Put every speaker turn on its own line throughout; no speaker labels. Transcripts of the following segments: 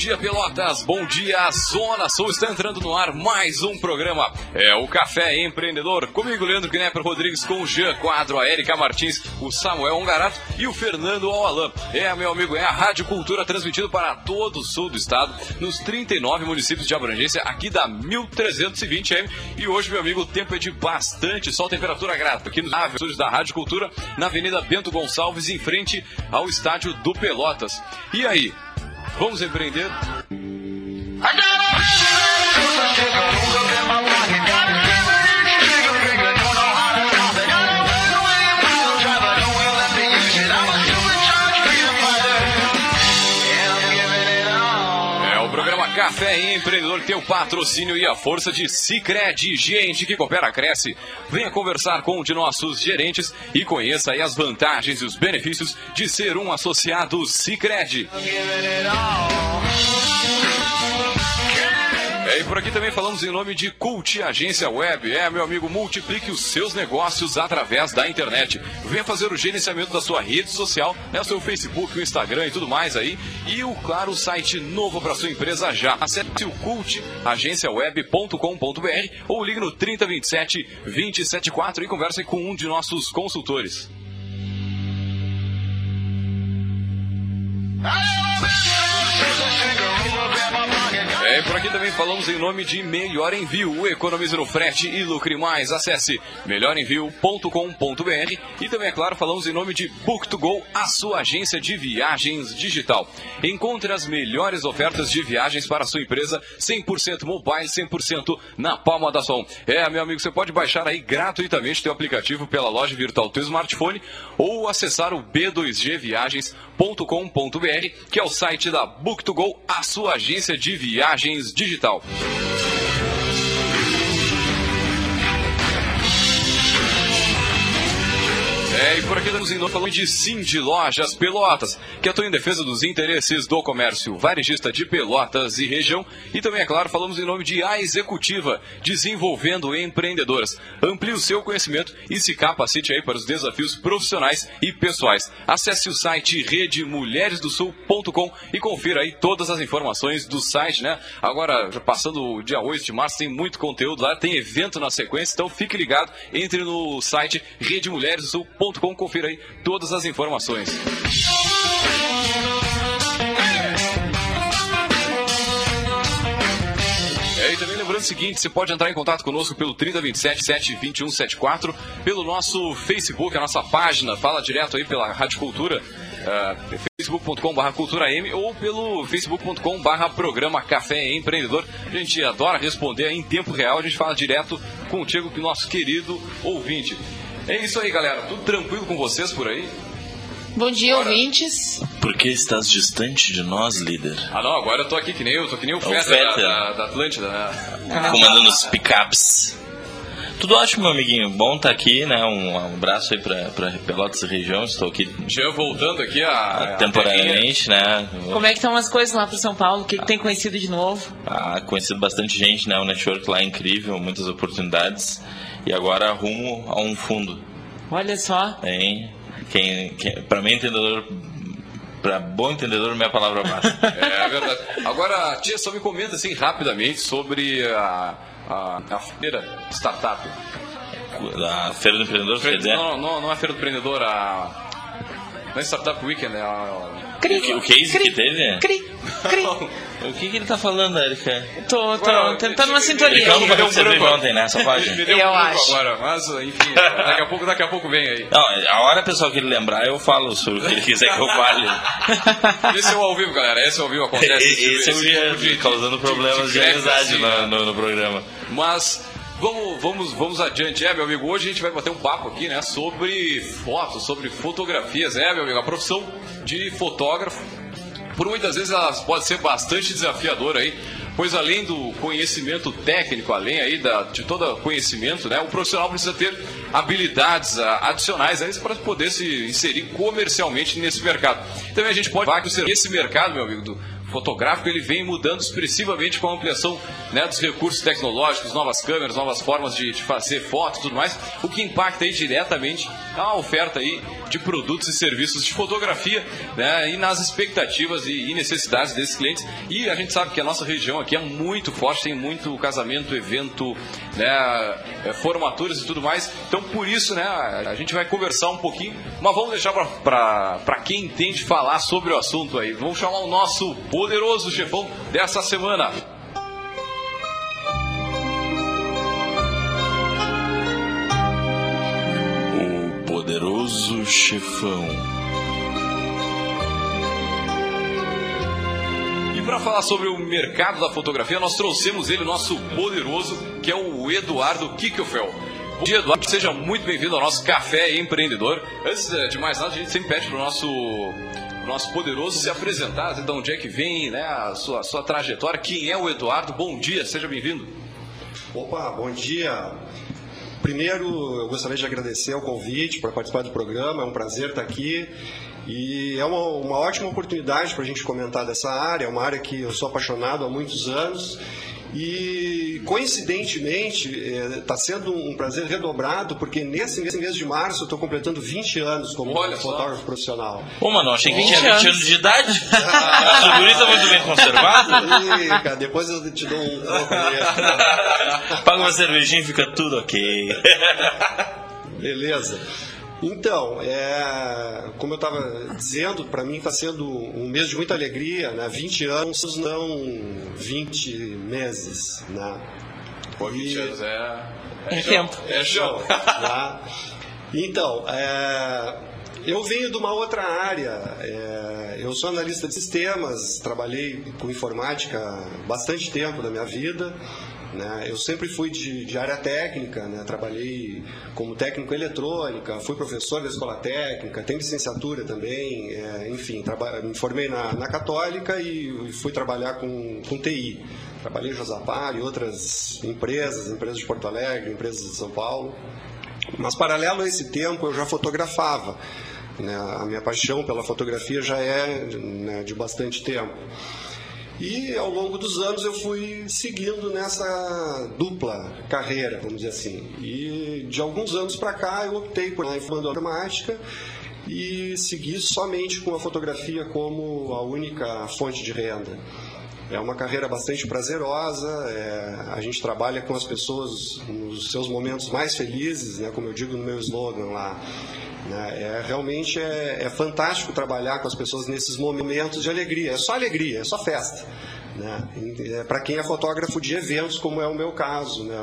dia, Pelotas. Bom dia, Zona Sul. Está entrando no ar mais um programa. É o Café Empreendedor. Comigo, Leandro Knepper Rodrigues, com o Jean Quadro, a Erika Martins, o Samuel Ongarato e o Fernando Alain. É, meu amigo, é a Rádio Cultura transmitido para todo o sul do estado, nos 39 municípios de abrangência aqui da 1320M. E hoje, meu amigo, o tempo é de bastante sol, temperatura grata. Aqui nos estúdios da Rádio Cultura, na Avenida Bento Gonçalves, em frente ao estádio do Pelotas. E aí, vamos empreender? Café Empreendedor tem o patrocínio e a força de Cicred. Gente que coopera, cresce. Venha conversar com um de nossos gerentes e conheça as vantagens e os benefícios de ser um associado Cicred. É, e por aqui também falamos em nome de Cult Agência Web. É, meu amigo, multiplique os seus negócios através da internet. Venha fazer o gerenciamento da sua rede social, né, o seu Facebook, o Instagram e tudo mais aí. E o, claro, o site novo para sua empresa já. Acesse o cultagenciaweb.com.br ou ligue no 3027 274 e converse com um de nossos consultores. É, por aqui também falamos em nome de Melhor Envio. Economize no frete e lucre mais. Acesse melhorenvio.com.br e também, é claro, falamos em nome de Book2Go, a sua agência de viagens digital. Encontre as melhores ofertas de viagens para a sua empresa 100% mobile, 100% na palma da sua. É, meu amigo, você pode baixar aí gratuitamente teu aplicativo pela loja virtual do smartphone ou acessar o b2gviagens.com.br, que é o site da Book2Go, a sua agência de viagens digital. É, e por aqui estamos indo falando de Sim de Lojas Pelotas, que atua em defesa dos interesses do comércio varejista de Pelotas e região. E também, é claro, falamos em nome de A Executiva, desenvolvendo empreendedoras. Amplie o seu conhecimento e se capacite aí para os desafios profissionais e pessoais. Acesse o site redemulheresdosul.com e confira aí todas as informações do site, né? Agora, passando o dia 8 de março, tem muito conteúdo lá, tem evento na sequência, então fique ligado, entre no site redemulheresdosul.com confira aí todas as informações. É, e também lembrando o seguinte, você pode entrar em contato conosco pelo 3027 72174, pelo nosso Facebook, a nossa página, fala direto aí pela Rádio Cultura, uh, facebook.com.br cultura M ou pelo facebook.com.br programa Café Empreendedor. A gente adora responder em tempo real, a gente fala direto contigo, que nosso querido ouvinte. É isso aí, galera. Tudo tranquilo com vocês por aí?
Bom dia, agora... ouvintes.
Por que estás distante de nós, líder?
Ah, não, agora eu tô aqui que nem eu, tô que nem o, o Feta da, da, da, Atlântida, né?
Comandando os picapes. Tudo ótimo, meu amiguinho. Bom estar tá aqui, né? Um, um abraço aí pra, pra Pelotas e região. Estou aqui.
Já voltando aqui a.
temporariamente, a né?
Como é que estão as coisas lá pro São Paulo? O que, que tem conhecido de novo?
Ah, conhecido bastante gente, né? O network lá é incrível, muitas oportunidades. E agora rumo a um fundo.
Olha só.
Hein? Quem, quem, para mim, entendedor para bom entendedor, minha palavra basta.
é verdade. Agora, tia, só me comenta assim rapidamente sobre a, a, a feira startup.
A feira do empreendedor,
feira, não, não, não é a feira do empreendedor, a não é Startup Weekend, é a...
Cri, o case
cri,
que teve?
Cri, cri.
O que, que ele tá falando, Erika?
Tô, tô agora, tentando uma sintonia.
Ele não vai receber ontem nessa página.
Me deu
eu
um
acho.
agora, mas enfim, daqui a pouco, daqui a pouco vem aí.
Não, a hora pessoal que ele lembrar, eu falo sobre o que ele quiser que eu fale.
Esse é o ao vivo, galera. Esse é o ao vivo acontece.
Esse, esse é o dia causando problemas de, de, de amizade assim, no, no, no programa.
Mas Vamos, vamos, vamos adiante, é, meu amigo. Hoje a gente vai bater um papo aqui, né, sobre fotos, sobre fotografias, é, meu amigo. A profissão de fotógrafo, por muitas vezes, ela pode ser bastante desafiadora aí, pois além do conhecimento técnico, além aí da, de todo conhecimento, né, o profissional precisa ter habilidades ah, adicionais aí para poder se inserir comercialmente nesse mercado. Também a gente pode falar que esse mercado, meu amigo, do fotográfico ele vem mudando expressivamente com a ampliação né, dos recursos tecnológicos, novas câmeras, novas formas de, de fazer fotos e tudo mais, o que impacta aí diretamente a oferta aí de produtos e serviços de fotografia né, e nas expectativas e, necessidades desses clientes. E a gente sabe que a nossa região aqui é muito forte, tem muito casamento, evento, né, é, formaturas e tudo mais. Então por isso né, a gente vai conversar um pouquinho, mas vamos deixar para quem entende falar sobre o assunto aí. Vamos chamar o nosso poderoso chefão dessa semana.
Poderoso chefão.
E para falar sobre o mercado da fotografia, nós trouxemos ele, o nosso poderoso, que é o Eduardo Kickelfeld. Bom dia, Eduardo. Seja muito bem-vindo ao nosso Café Empreendedor. Antes de mais nada, a gente sempre pede para o nosso nosso poderoso se apresentar, de onde é que vem, né, a sua, sua trajetória, quem é o Eduardo. Bom dia, seja bem-vindo.
Opa, bom dia. Primeiro, eu gostaria de agradecer o convite para participar do programa, é um prazer estar aqui. E é uma, uma ótima oportunidade para a gente comentar dessa área, é uma área que eu sou apaixonado há muitos anos e coincidentemente está é, sendo um prazer redobrado, porque nesse, nesse mês de março eu estou completando 20 anos como Olha fotógrafo só. profissional.
Ô, mano, achei que tinha 20 anos de idade. Essa gurita muito bem conservado.
Ih, cara, depois eu te dou um.
Paga uma cervejinha e fica tudo ok.
Beleza. Então, é, como eu estava dizendo, para mim está sendo um mês de muita alegria, né? 20 anos, não 20 meses, né?
Pô, 20 anos é...
É, é tempo.
É show.
Tá? Então, é, eu venho de uma outra área. É, eu sou analista de sistemas, trabalhei com informática bastante tempo da minha vida. Né? Eu sempre fui de, de área técnica, né? trabalhei como técnico eletrônica, fui professor da escola técnica, tenho licenciatura também, é, enfim, me formei na, na Católica e fui trabalhar com, com TI. Trabalhei em Josapar e outras empresas, empresas de Porto Alegre, empresas de São Paulo. Mas paralelo a esse tempo eu já fotografava. Né? A minha paixão pela fotografia já é né, de bastante tempo. E ao longo dos anos eu fui seguindo nessa dupla carreira, vamos dizer assim. E de alguns anos para cá eu optei por informação automática e segui somente com a fotografia como a única fonte de renda. É uma carreira bastante prazerosa, é, a gente trabalha com as pessoas nos seus momentos mais felizes, né, como eu digo no meu slogan lá. Né? É, realmente é, é, fantástico trabalhar com as pessoas nesses momentos de alegria. É só alegria, é só festa. Né? É, Para quem é fotógrafo de eventos, como é o meu caso. Né?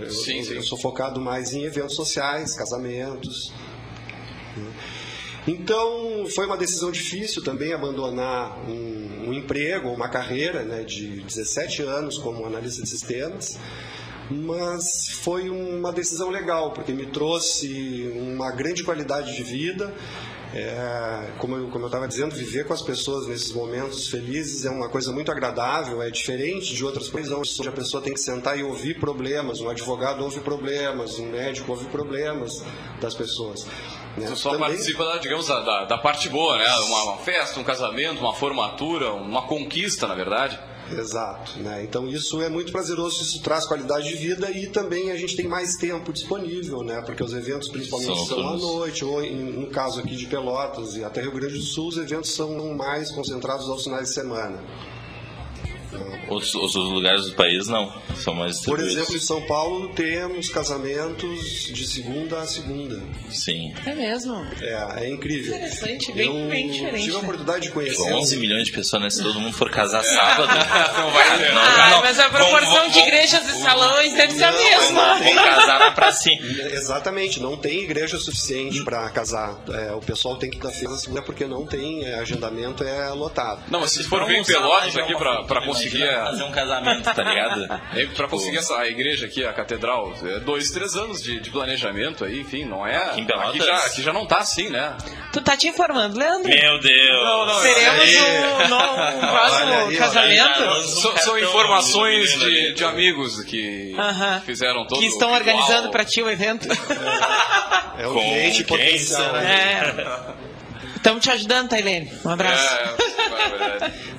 Eu,
sim, sim.
eu sou focado mais em eventos sociais, casamentos. Né? Então, foi uma decisão difícil também abandonar um, um emprego, uma carreira né, de 17 anos como analista de sistemas mas foi uma decisão legal, porque me trouxe uma grande qualidade de vida. É, como eu estava dizendo, viver com as pessoas nesses momentos felizes é uma coisa muito agradável, é diferente de outras coisas onde a pessoa tem que sentar e ouvir problemas, um advogado ouve problemas, um médico ouve problemas das pessoas.
Né? Você só Também... participa, da, digamos, da, da, parte boa, né? Uma, uma festa, um casamento, uma formatura, uma conquista, na verdade.
Exato. Né? Então isso é muito prazeroso, isso traz qualidade de vida e também a gente tem mais tempo disponível, né? porque os eventos principalmente são, são à noite, ou em, no caso aqui de Pelotas e até Rio Grande do Sul, os eventos são mais concentrados aos finais de semana.
Outros, outros lugares do país não, são mais
Por exemplo, em São Paulo temos casamentos de segunda a segunda.
Sim.
É mesmo?
É, é incrível.
Interessante, bem,
Eu
bem diferente.
tive a
né?
oportunidade de conhecer.
11 milhões de pessoas, né? Se todo mundo for casar sábado.
não vai ter.
Não,
Ah,
não,
mas a proporção de igrejas e salões deve ser a mesma.
Vamos casar lá pra cima.
Exatamente, não tem igreja suficiente para casar. É, o pessoal tem que dar festa segunda porque não tem é, agendamento, é lotado.
Não, mas se for ver em Pelotas aqui para conseguir conseguir a,
fazer um casamento, tá ligado?
é, pra conseguir essa a igreja aqui, a catedral, é dois, três anos de, de planejamento aí, enfim, não é.
Aqui?
Aqui já, aqui já não tá assim, né?
Tu tá te informando, Leandro?
Meu Deus!
Não, não,
Teremos
aí-
um, no- um próximo casamento?
aí,
São, informações de, de amigos que
Aham.
fizeram todo
que estão
o
organizando pra ti o evento.
É
Com
cliente potencial.
será?
né?
É. Estamos te ajudando, Tailene. Um abraço.
É.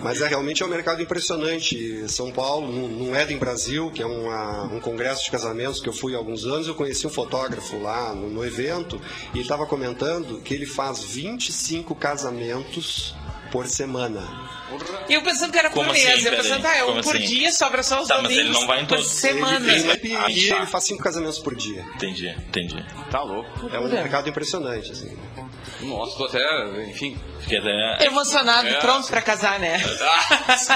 Mas é realmente é um mercado impressionante. São Paulo, no, Eden Brasil, que é uma- um congresso de casamentos que eu fui há alguns anos, eu conheci um fotógrafo lá no, no evento e ele estava comentando que ele faz 25 casamentos por semana.
E eu pensando que era por
Como
mês.
assim,
eu pensando, ah, é um por
assim?
dia, sobra só os
Tá, mas ele
domingos
não vai em
por
todos.
semana.
Ele,
né?
ele, ele faz cinco casamentos por dia.
Entendi, entendi.
Tá louco.
É um mercado impressionante. Assim.
Nossa, tô até, enfim.
Fiquei até.
Emocionado,
É.
pronto pra casar, né?
Ah, sim,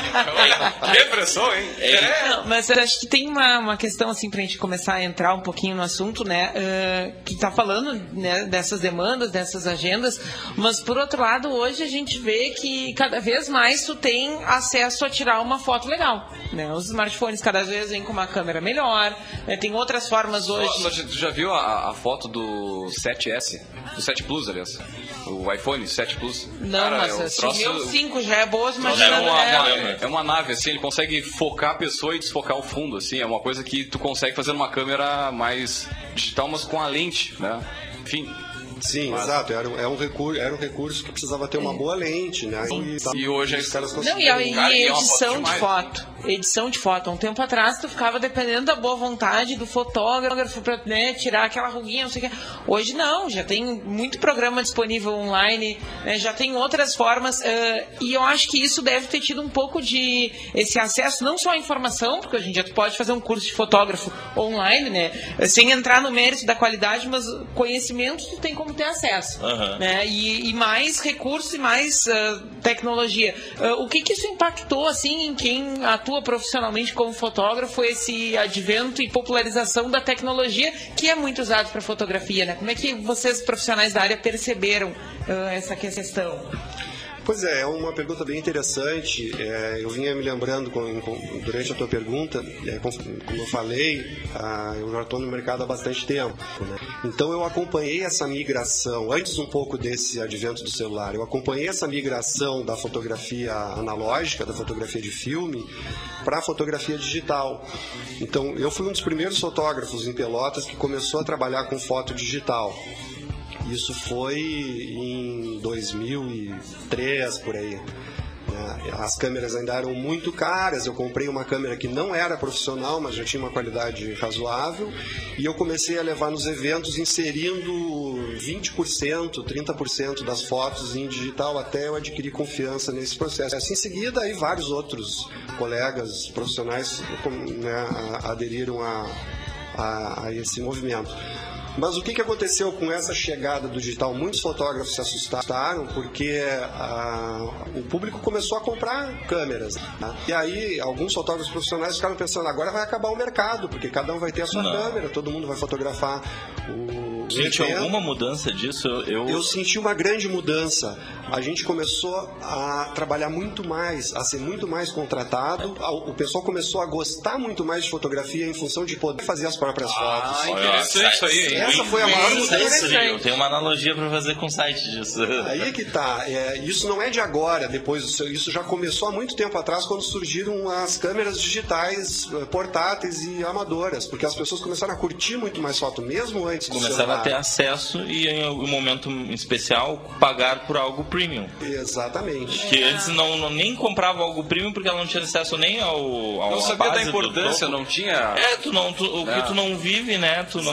Depressão, hein? É.
Não, mas eu acho que tem uma, uma questão, assim, pra gente começar a entrar um pouquinho no assunto, né? eh, que tá falando né, dessas demandas, dessas agendas, mas por outro lado, hoje a gente vê que cada vez mais tu tem acesso a tirar uma foto legal, né? Os smartphones cada vez vêm com uma câmera melhor, né, tem outras formas hoje.
Nossa, tu já viu a, a foto do 7S? Do 7 Plus, aliás. O iPhone 7 Plus.
Não,
Cara,
mas
é
se
troço-
o meu 5 já é boa,
É
imaginando
uma, uma- é uma nave, assim, ele consegue focar a pessoa e desfocar o fundo, assim, é uma coisa que tu consegue fazer numa câmera mais digital, mas com a lente, né? Enfim.
Sim,
Mas-
exato. Era, um- é um recurso, era um recurso que precisava ter uma boa lente, né?
E hoje
os caras
Não, e
conseguiram.
a, e
e é uma
edição de foto. Edição de foto. Há Um tempo atrás, tu ficava dependendo da boa vontade do fotógrafo pra né, tirar aquela ruguinha, não sei o que. Hoje não, já tem muito programa disponível online, né, já tem outras formas. eh, e eu acho que isso deve ter tido um pouco de esse acesso, não só à informação, porque hoje em dia tu pode fazer um curso de fotógrafo online, né? Sem entrar no mérito da qualidade, mas conhecimento tu tem como ter acesso
Aham.
né? E, e mais recursos e mais ah, tecnologia. Ah, o que, que isso impactou assim em quem atua profissionalmente como fotógrafo esse advento e popularização da tecnologia que é muito usado para fotografia, né? Como é que vocês profissionais da área perceberam ah, essa questão?
Pois é, é uma pergunta bem interessante. É, eu vinha me lembrando com- com- durante a tua pergunta, é, com- como eu falei, ah, eu já estou no mercado há bastante tempo. né? Então eu acompanhei essa migração, antes um pouco desse advento do celular, eu acompanhei essa migração da fotografia analógica, da fotografia de filme, para a fotografia digital. Então eu fui um dos primeiros fotógrafos em Pelotas que começou a trabalhar com foto digital. Isso foi em 2003, por aí. né? As câmeras ainda eram muito caras. Eu comprei uma câmera que não era profissional, mas já tinha uma qualidade razoável. E eu comecei a levar nos eventos inserindo 20%, 30% das fotos em digital até eu adquirir confiança nesse processo. Em seguida, aí vários outros colegas profissionais né, aderiram a, a- a esse movimento. Mas o que, que aconteceu com essa chegada do digital? Muitos fotógrafos se assustaram porque ah, o público começou a comprar câmeras. né? E aí, alguns fotógrafos profissionais ficaram pensando: agora vai acabar o mercado, porque cada um vai ter a sua
Não.
câmera, todo mundo vai fotografar o.
Sentiu alguma mudança disso? Eu,
Eu senti uma grande mudança. A gente começou a trabalhar muito mais, a ser muito mais contratado. A- O pessoal começou a gostar muito mais de fotografia em função de poder fazer as próprias fotos.
Ah, interessante isso aí, hein?
Essa foi a maior
Bem
mudança.
interessante. Eu tenho uma analogia pra fazer com o site disso.
Aí que tá. É, isso não é de agora, depois do seu- isso já começou há muito tempo atrás quando surgiram as câmeras digitais eh, portáteis e amadoras, porque as pessoas começaram a curtir muito mais foto mesmo antes do
Começaram
celular.
a ter acesso e em algum momento especial pagar por algo premium.
Exatamente.
Que antes não, não- nem comprava algo premium porque ela não tinha acesso nem ao, ao
Não sabia
base
da importância, não tinha.
É, tu não, tu- o
É.
que tu não vive, né? Tu não,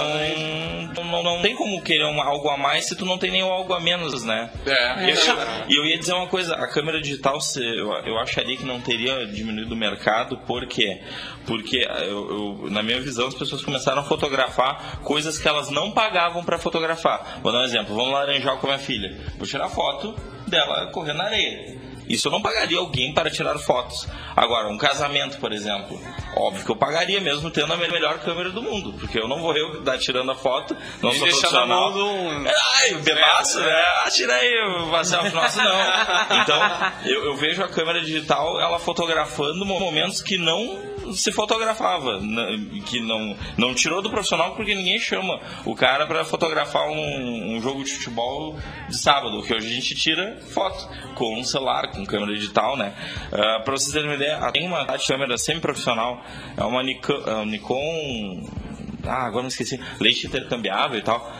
tu não, não tem como querer um, algo a mais se tu não tem nem algo a menos, né?
É.
E eu, eu ia dizer uma coisa, a câmera digital, eu, eu acharia que não teria diminuído o mercado, por quê? Porque, eu, eu- na minha visão, as pessoas começaram a fotografar coisas que elas não pagavam para fotografar. Vou dar um exemplo, vamos laranjar com a minha filha. Vou tirar foto dela correndo na areia. Isso eu não pagaria alguém para tirar fotos. Agora, um casamento, por exemplo, óbvio que eu pagaria mesmo tendo a melhor câmera do mundo, porque eu não vou eu dar tirando a foto, não
E
sou profissional.
um-
Ai, o bebaço, né? Ah, tira aí, Marcelo, nossa, não. Então, eu, eu vejo a câmera digital, ela fotografando momentos que não se fotografava, n- que não, não tirou do profissional porque ninguém chama o cara para fotografar um, um jogo de futebol de sábado, que hoje a gente tira foto com um celular, com câmera digital, né? Uh, para vocês terem uma ideia, tem uma câmera semi-profissional, é uma Nikon, é ah, agora me esqueci, leite intercambiável e tal.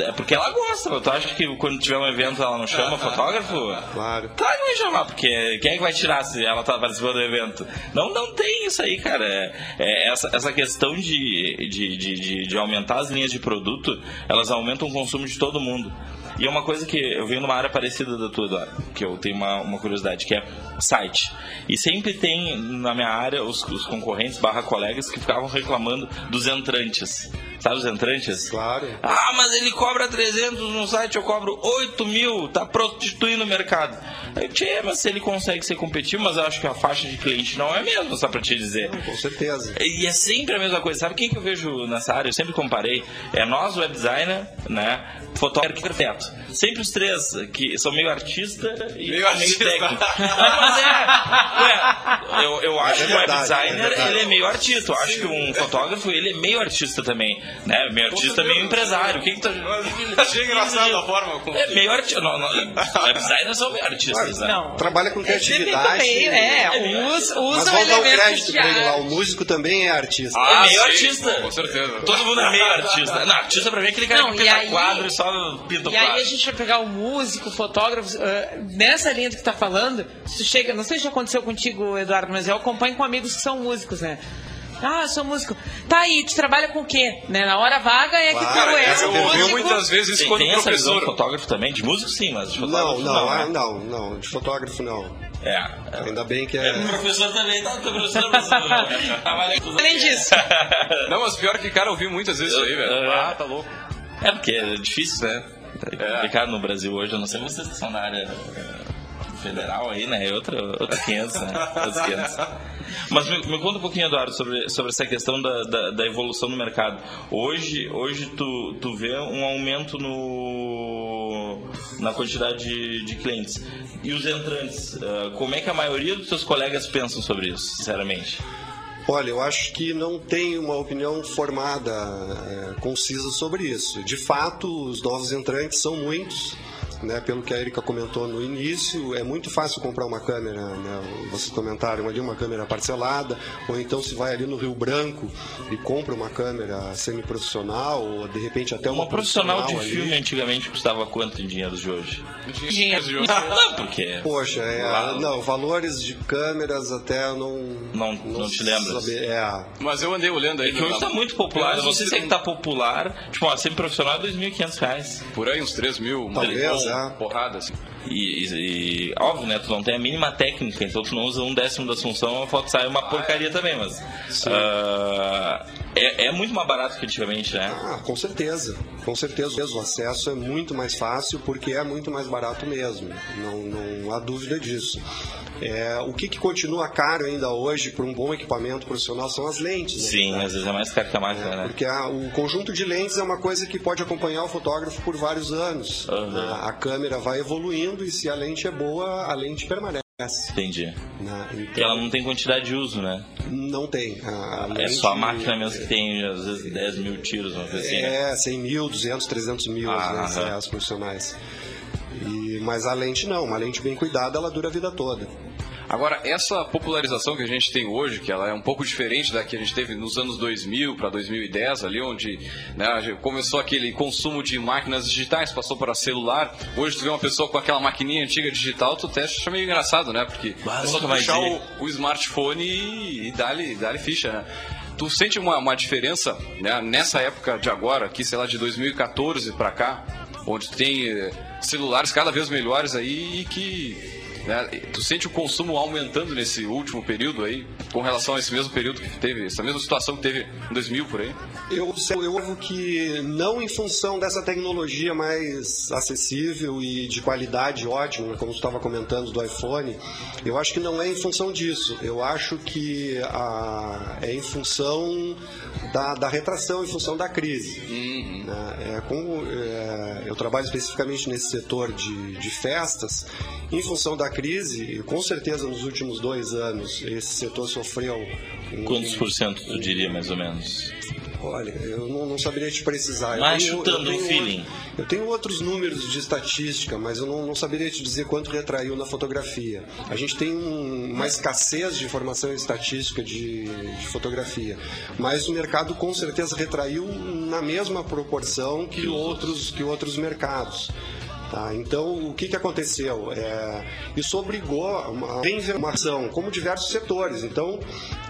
É porque ela gosta, tu acha que quando tiver um evento ela não chama fotógrafo?
Claro.
Claro que vai chamar, porque quem é que vai tirar se ela tá participando do evento? Não, não tem isso aí, cara. É, é essa, essa questão de, de, de, de, de aumentar as linhas de produto, elas aumentam o consumo de todo mundo. E é uma coisa que eu venho numa área parecida da tua, que eu tenho uma, uma curiosidade, que é site. E sempre tem na minha área os, os concorrentes barra colegas que ficavam reclamando dos entrantes. Sabe os entrantes?
Claro.
Ah, mas ele cobra 300 no site, eu cobro 8 mil, tá prostituindo o mercado. Aí, tchê, mas se ele consegue ser competitivo, mas eu acho que a faixa de cliente não é a mesma, só pra te dizer.
Com certeza.
E é sempre a mesma coisa. Sabe quem que eu vejo nessa área? Eu sempre comparei. É nós, web designer, né? Fotógrafo e arquiteto. Sempre os três, que são meio artista e
Meio artista.
técnico. Não, mas é. é, eu, eu acho
É
que o web
verdade,
designer
é verdade.
ele é meio artista. Eu acho que um fotógrafo ele é meio artista também. Né? Meio artista, meio empresário. Quem que tá...
Achei engraçado a forma como.
É meio artista. Não, não, web designers são meio artistas, né?
Não.
Trabalha com
É
criatividade.
também, é, usa,
Mas
usa o
vamos dar o
elemento
crédito
de
pra ele lá. O músico também é artista.
é meio
sim,
artista.
Com certeza.
Todo mundo é meio artista. Não, artista pra mim é aquele cara
Não,
que
e
pinta
aí-
quadro e só pinta o
E aí
quadro.
a gente vai pegar o músico, o fotógrafo, ah, nessa linha do que tá falando, se tu chega, não sei se já aconteceu contigo, Eduardo, mas eu acompanho com amigos que são músicos, né? Ah, eu sou músico. Tá aí, tu trabalha com o quê? Né? Na hora vaga é que tu é
Eu ouvi
músico.
muitas vezes
Tem,
quando
tem
o
essa visão de
professor.
fotógrafo também? De músico sim, mas de
Não,
fotógrafo
não,
não.
ah,
né?
não, não. De fotógrafo não.
É.
Ainda bem que
É,
é.
professor também, tá? Professor, professor.
Além disso.
Não, mas pior que, cara, eu ouvi muitas vezes isso aí, velho.
É.
Ah, tá louco.
É, porque é difícil, né? É complicado no Brasil hoje. Eu não sei vocês que são na área federal aí, né? É outra, outra 500, né? Outros 500. Mas me, me conta um pouquinho, Eduardo, sobre, sobre essa questão da, da, da evolução do mercado. Hoje, hoje tu, tu vê um aumento no, na quantidade de, de clientes. E os entrantes, eh, como é que a maioria dos seus colegas pensam sobre isso, sinceramente?
Olha, eu acho que não tem uma opinião formada, é, concisa sobre isso. De fato, os novos entrantes são muitos. Né, pelo que a Erika comentou no início, é muito fácil comprar uma câmera, né, vocês comentaram ali, uma câmera parcelada, ou então se vai ali no Rio Branco e compra uma câmera semi-profissional, ou de repente até uma,
Uma profissional de
ali.
filme antigamente custava quanto em dinheiro de hoje?
Dinheiro.
Não, porque.
Poxa, é, não, valores de câmeras até eu não.
Não- não te lembras?
saber, É,
Mas eu andei olhando aí.
É que hoje tá muito popular. Eu não sei se é que tá popular. Tipo, ó, sempre profissional é 2.500 reais.
Por aí, uns 3 mil. uma
Talvez, é.
Porrada, assim.
E, e- e, óbvio, né? Tu não tem a mínima técnica, então tu não usa um décimo da Assunção, a foto sai uma porcaria também, mas. ah, é, é muito mais barato que antigamente, né?
Ah, com certeza. Com certeza. O acesso é muito mais fácil porque é muito mais barato mesmo. Não, não há dúvida disso. É, o que, que continua caro ainda hoje para um bom equipamento profissional são as lentes. né?
Sim, às vezes é mais caro que a máquina, né?
Porque a- o conjunto de lentes é uma coisa que pode acompanhar o fotógrafo por vários anos.
Aham.
A, a câmera vai evoluindo e se a lente é boa, a lente permanece.
Entendi.
né?
Porque
Então,
ela não tem quantidade de uso, né?
não tem. A, a
É
lente-
só a máquina mesmo que tem, às vezes, 10 mil tiros, uma coisa assim, né?
É, 100 mil, 200, 300 mil,
Ah,
às vezes,
aham.
é, as profissionais. E, mas a lente não, uma lente bem cuidada, ela dura a vida toda.
Agora, essa popularização que a gente tem hoje, que ela é um pouco diferente da que a gente teve nos anos 2000 para 2010, ali onde né, começou aquele consumo de máquinas digitais, passou para celular. Hoje tu vê uma pessoa com aquela maquininha antiga digital, tu até acha meio engraçado, né? Porque é só tu puxar o, o smartphone e, e dá-lhe dá ficha, né? Tu sente uma, uma diferença né, nessa época de agora, aqui, sei lá, de 2014 para cá, onde tem eh, celulares cada vez melhores aí e que Né? Tu sente o consumo aumentando nesse último período aí, com relação a esse mesmo período que teve, essa mesma situação que teve em 2000 por aí?
Eu, eu acho que não em função dessa tecnologia mais acessível e de qualidade ótima, como você estava comentando do iPhone, eu acho que não é em função disso. Eu acho que a, é em função da, da retração, em função da crise. Uhum. É, como, é, eu trabalho especificamente nesse setor de, de festas, em função da crise, com certeza nos últimos dois anos esse setor sofreu.
Um... Quantos por cento tu diria mais ou menos?
Olha, eu não, não saberia te precisar.
Mas chutando o feeling.
Eu tenho outros números de estatística, mas eu não, não saberia te dizer quanto retraiu na fotografia. A gente tem um, uma escassez de informação estatística de, de, fotografia, mas o mercado com certeza retraiu na mesma proporção que outros, que outros mercados. Tá? Então, o que, que aconteceu? É, isso obrigou a uma reinvenção, como diversos setores. Então,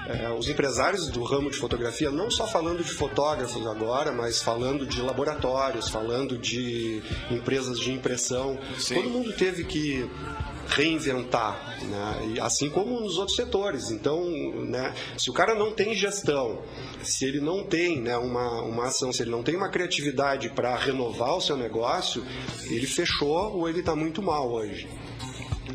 é, os empresários do ramo de fotografia, não só falando de fotógrafos agora, mas falando de laboratórios, falando de empresas de impressão, Sim. todo mundo teve que reinventar, né? assim como nos outros setores. Então, né, se o cara não tem gestão, se ele não tem né, uma, uma ação, se ele não tem uma criatividade para renovar o seu negócio, ele fechou ou ele está muito mal hoje.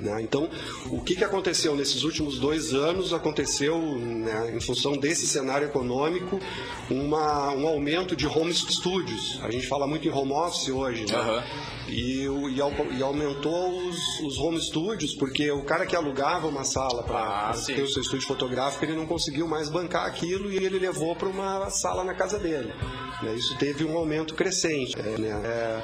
Né? Então, o que, que aconteceu nesses últimos dois anos? Aconteceu, né, em função desse cenário econômico, uma, um aumento de home studios. A gente fala muito em home office hoje, né? Uhum. E, e, e, aumentou os, os, home studios, porque o cara que alugava uma sala para ah, ter o seu estúdio fotográfico, ele não conseguiu mais bancar aquilo e ele levou para uma sala na casa dele. Né? Isso teve um aumento crescente. Né? é,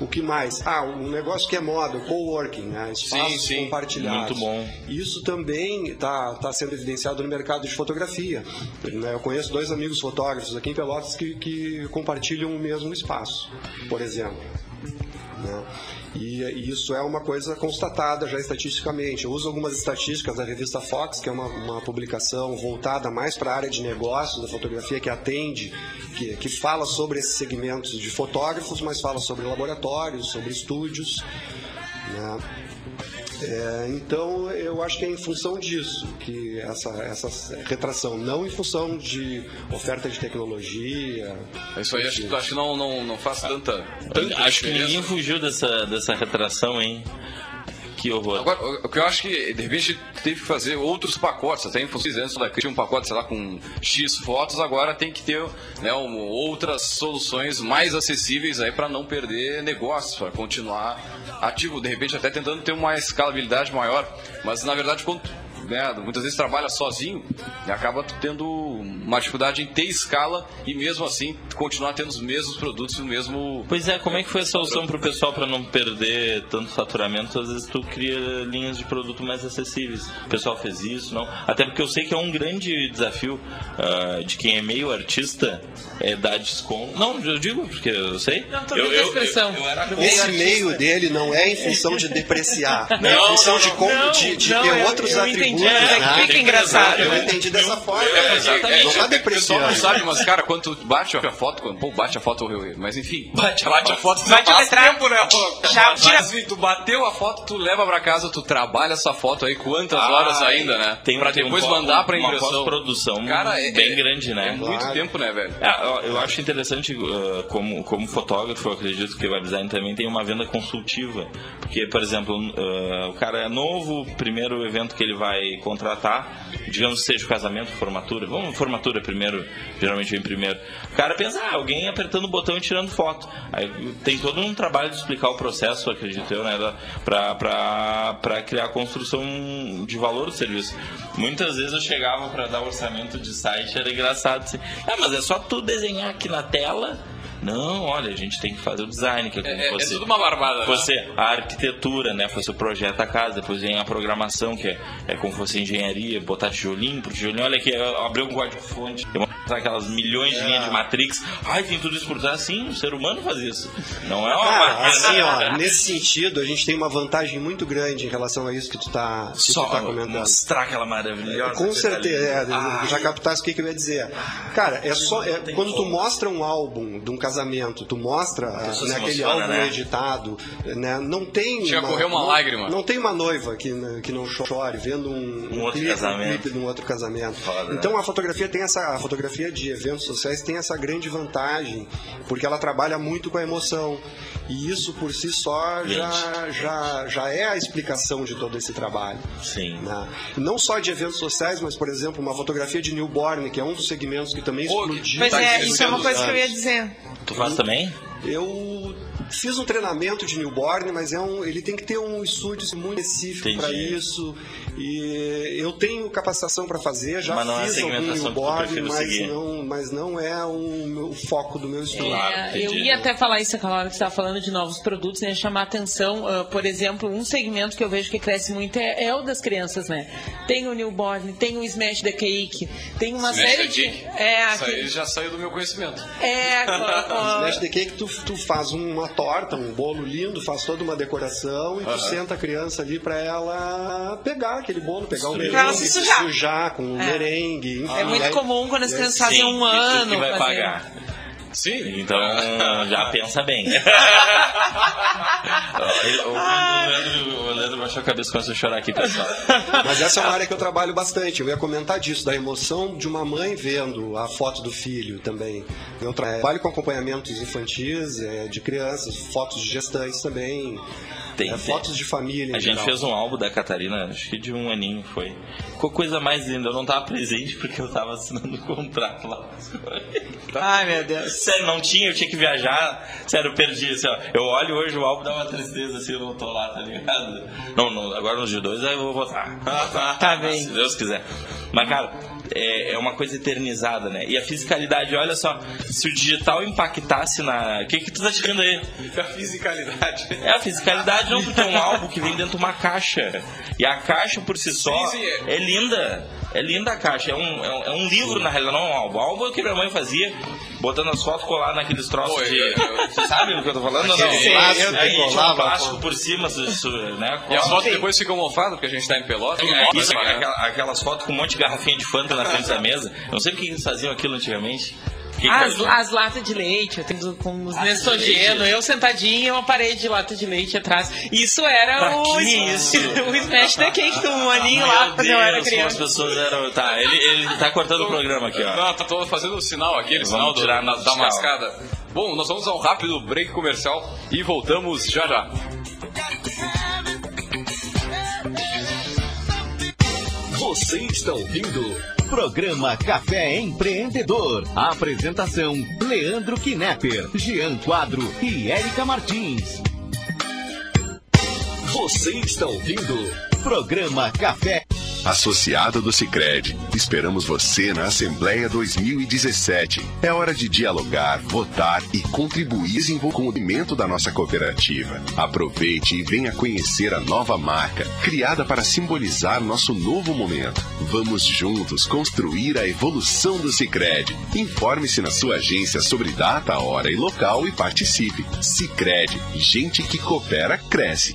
o que mais? Ah, um negócio que é moda, o coworking, né? espaços sim, sim. compartilhados.
Muito bom.
Isso também está tá sendo evidenciado no mercado de fotografia. Né? Eu conheço dois amigos fotógrafos aqui em Pelotas que, que compartilham o mesmo espaço, por exemplo. Né? E, e, isso é uma coisa constatada já estatisticamente. Eu uso algumas estatísticas da revista Fox, que é uma, uma publicação voltada mais para a área de negócios da fotografia, que atende, que, que fala sobre esses segmentos de fotógrafos, mas fala sobre laboratórios, sobre estúdios. Né? É, então, eu acho que é em função disso que essa, essa retração, não em função de oferta de tecnologia.
Isso aí acho, que, acho que não, não, não faz tanta. tanta
acho que ninguém fugiu dessa, dessa retração, hein? Que.
Agora, o que eu acho que de repente teve que fazer outros pacotes, até em função antes daqui tinha um pacote, sei lá, com X fotos, agora tem que ter né, um, outras soluções mais acessíveis aí para não perder negócios, para continuar ativo, de repente até tentando ter uma escalabilidade maior. Mas na verdade, quando né, muitas vezes trabalha sozinho e acaba tendo uma dificuldade em ter escala e mesmo assim continuar tendo os mesmos produtos e o mesmo.
Pois é, como é que foi a solução para o pessoal para não perder tanto faturamento? Às vezes tu cria linhas de produto mais acessíveis. O pessoal fez isso, não? Até porque eu sei que é um grande desafio uh, de quem é meio artista é dar desconto. Não, eu digo porque eu sei.
Não, eu, eu, expressão. Eu,
eu Esse meio dele não é em função de depreciar, não, é em função de, como, não, de, de ter outros atributos
entendi, é, fica engraçado.
Eu entendi dessa forma. É,
exatamente. Não depressivo. não sabe, mas, cara, quando tu bate a foto, pô, bate a foto, mas enfim.
Bate, bate a foto,
vai te tempo,
né? Já, tira... Tu bateu a foto, tu leva pra casa, tu trabalha essa foto aí quantas ah, horas ainda, né?
Tem,
pra depois um, mandar pra impressão.
Uma pós-produção cara, é, bem grande, né?
É muito claro. tempo, né, velho?
É, eu acho interessante, uh, como, como fotógrafo, eu acredito que o web design também tem uma venda consultiva. Porque, por exemplo, uh, o cara é novo, primeiro evento que ele vai contratar, digamos que seja o casamento, formatura, vamos formatura primeiro, geralmente vem primeiro. O cara pensa, ah, alguém apertando o botão e tirando foto. Aí tem todo um trabalho de explicar o processo, acredito eu, né, para criar a construção de valor do serviço. Muitas vezes eu chegava para dar orçamento de site, era engraçado assim, ah, mas é só tu desenhar aqui na tela não, olha, a gente tem que fazer o design, que é como
é,
você.
É tudo uma barbada.
Você, né? a arquitetura, né? Você projeta a casa, depois vem a programação, que é, é como fosse engenharia, botar tijolinho pro tijolinho. Olha aqui, abriu um código fonte. sabe, aquelas milhões de linhas de Matrix. Ai, tem tudo isso por trás. Sim, o ser humano faz isso. Não é uma
Cara, assim, ó, nesse sentido, a gente tem uma vantagem muito grande em relação a isso que tu tá, que tu
Só
tá comentando.
mostrar aquela maravilhosa.
Com
coisa
certeza, é, já captasse o que, que eu ia dizer. Cara, é só. é, quando tu mostra um álbum de um casamento, tu mostra naquele
emociona,
álbum
né?
editado, né? Não tem.
Chega a correr uma
não,
lágrima.
Não tem uma noiva que, né, que não chore vendo um,
Um outro
clipe,
casamento.
clipe de um outro casamento.
Foda, né?
então a fotografia tem essa. A fotografia de eventos sociais tem essa grande vantagem, porque ela trabalha muito com a emoção. E isso por si só já, já, já é a explicação de todo esse trabalho.
Sim.
né? Não só de eventos sociais, mas, por exemplo, uma fotografia de newborn, que é um dos segmentos que também
Pô,
explodiu.
Pois
Tá
é, isso é uma coisa que eu ia dizer.
Tu faz também?
Eu fiz um treinamento de newborn, mas é um, ele tem que ter um estúdio muito específico para isso. E eu tenho capacitação para fazer, já
Mas não é a
fiz algum
que tu
newborn, mas
seguir.
não, mas não é o, meu- o foco do meu estudo.
Claro,
É, eu ia até falar isso aquela hora que você estava falando de novos produtos, né? Chamar atenção, ah, por exemplo, um segmento que eu vejo que cresce muito é, é o das crianças, né? Tem o newborn, tem o Smash the Cake, tem uma
Smash
série
the
de.
Cake.
É,
Isso aí
aquele-
já saiu do meu conhecimento.
é, ó,
Smash the Cake, tu, tu faz uma torta, um bolo lindo, faz toda uma decoração e tu senta a criança ali pra ela pegar aquele bolo, pegar o
Pra
ela
merengue,
se sujar.
com o
É.
merengue. Enfim,
é muito comum quando as
é,
crianças fazem um ano.
que vai pagar.
Sim.
Então, já pensa bem. o, Leandro, baixou a cabeça e começou a chorar aqui, pessoal.
Mas essa é uma área que eu trabalho bastante. Eu ia comentar disso, da emoção de uma mãe vendo a foto do filho também. Eu trabalho com acompanhamentos infantis, é, de crianças, fotos de gestantes também,
Tem,
é, fotos de família.
A gente
geral.
fez um álbum da Catarina, acho que de um aninho foi. Ficou coisa mais linda. Eu não tava presente porque eu tava assinando o contrato lá.
Ai, meu Deus.
Sério, não tinha, eu tinha que viajar. Sério, eu perdi. Assim, ó. Eu olho hoje o álbum dá uma tristeza assim, eu não tô lá, tá ligado? Não, não agora nos G2 aí eu vou votar.
Tá bem.
Se Deus quiser. Mas, cara, é, é uma coisa eternizada, né? E a fisicalidade, olha só, se o digital impactasse na. O que, que tu tá tirando aí?
A fisicalidade.
É a fisicalidade não, porque é um álbum que vem dentro de uma caixa. E a caixa por si só
Sim, sim, é.
é linda. É linda a caixa. É um, é um, é um livro, na realidade, não é um álbum. O álbum é o que minha mãe fazia, botando as fotos, colar naqueles troços de.
eu-
Você sabe do que eu tô falando? Não,
Aquele
Sim,
plástico
aí tinha um
colava,
plástico por cima, isso, né?
E as fotos depois ficam mofadas, porque a gente tá em pelota.
É, isso,
né?
aquela- aquelas fotos com um monte de garrafinha de Fanta na frente da mesa. Eu não sei por que eles faziam aquilo antigamente.
As, as latas de leite, eu tenho com os Nestogeno, eu sentadinha e uma parede de lata de leite atrás. Isso era
Pra
o,
que isso?
o Smash the Cake do um aninho lá quando eu era
como as
criança.
pessoas eram. Tá, ele, ele tá cortando o programa aqui, ó.
Não, tá todo fazendo o sinal, aquele
Vamos
sinal do-
tirar
da,
no
da mascada. Bom, nós vamos a um rápido break comercial e voltamos já já.
Você está ouvindo Programa Café Empreendedor. Apresentação: Leandro Knepper, Jean Quadro e Érica Martins. Você está ouvindo Programa Café.
Associado do Sicredi, esperamos você na Assembleia 2017. É hora de dialogar, votar e contribuir o desenvolvimento da nossa cooperativa. Aproveite e venha conhecer a nova marca, criada para simbolizar nosso novo momento. Vamos juntos construir a evolução do Sicredi. Informe-se na sua agência sobre data, hora e local e participe. Sicredi, gente que coopera cresce.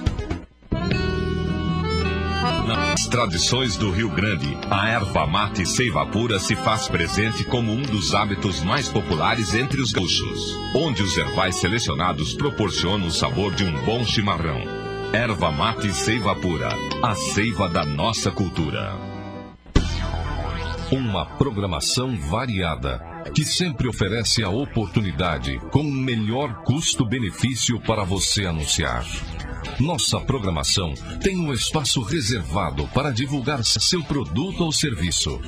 Nas tradições do Rio Grande, a erva mate seiva pura se faz presente como um dos hábitos mais populares entre os gaúchos, onde os ervais selecionados proporcionam o sabor de um bom chimarrão. Erva mate seiva pura, a seiva da nossa cultura. Uma programação variada, que sempre oferece a oportunidade com o melhor custo-benefício para você anunciar. Nossa programação tem um espaço reservado para divulgar seu produto ou serviço.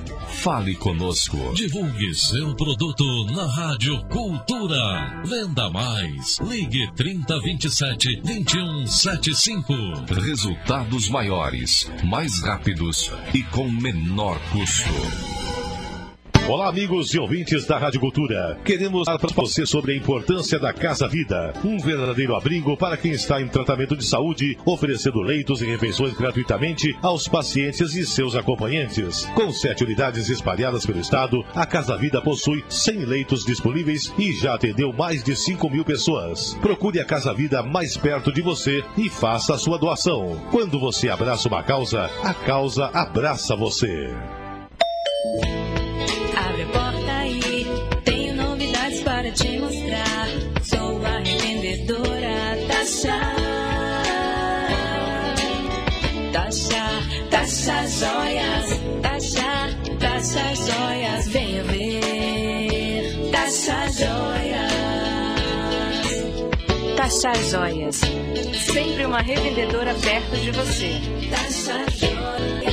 Fale conosco.
Divulgue seu produto na Rádio Cultura. Venda mais. Ligue 3027 2175.
Resultados maiores, mais rápidos e com menor custo.
Olá, amigos e ouvintes da Rádio Cultura. Queremos falar para você sobre a importância da Casa Vida, um verdadeiro abrigo para quem está em tratamento de saúde, oferecendo leitos e refeições gratuitamente aos pacientes e seus acompanhantes. Com sete unidades espalhadas pelo estado, a Casa Vida possui 100 leitos disponíveis e já atendeu mais de 5 mil pessoas. Procure a Casa Vida mais perto de você e faça a sua doação. Quando você abraça uma causa, a causa abraça você.
Tasha. Tasha, Tasha Joias. Tasha, Tasha Joias. Venha ver. Tasha Joias.
Tasha Joias. Sempre uma revendedora perto de você.
Tasha Joias.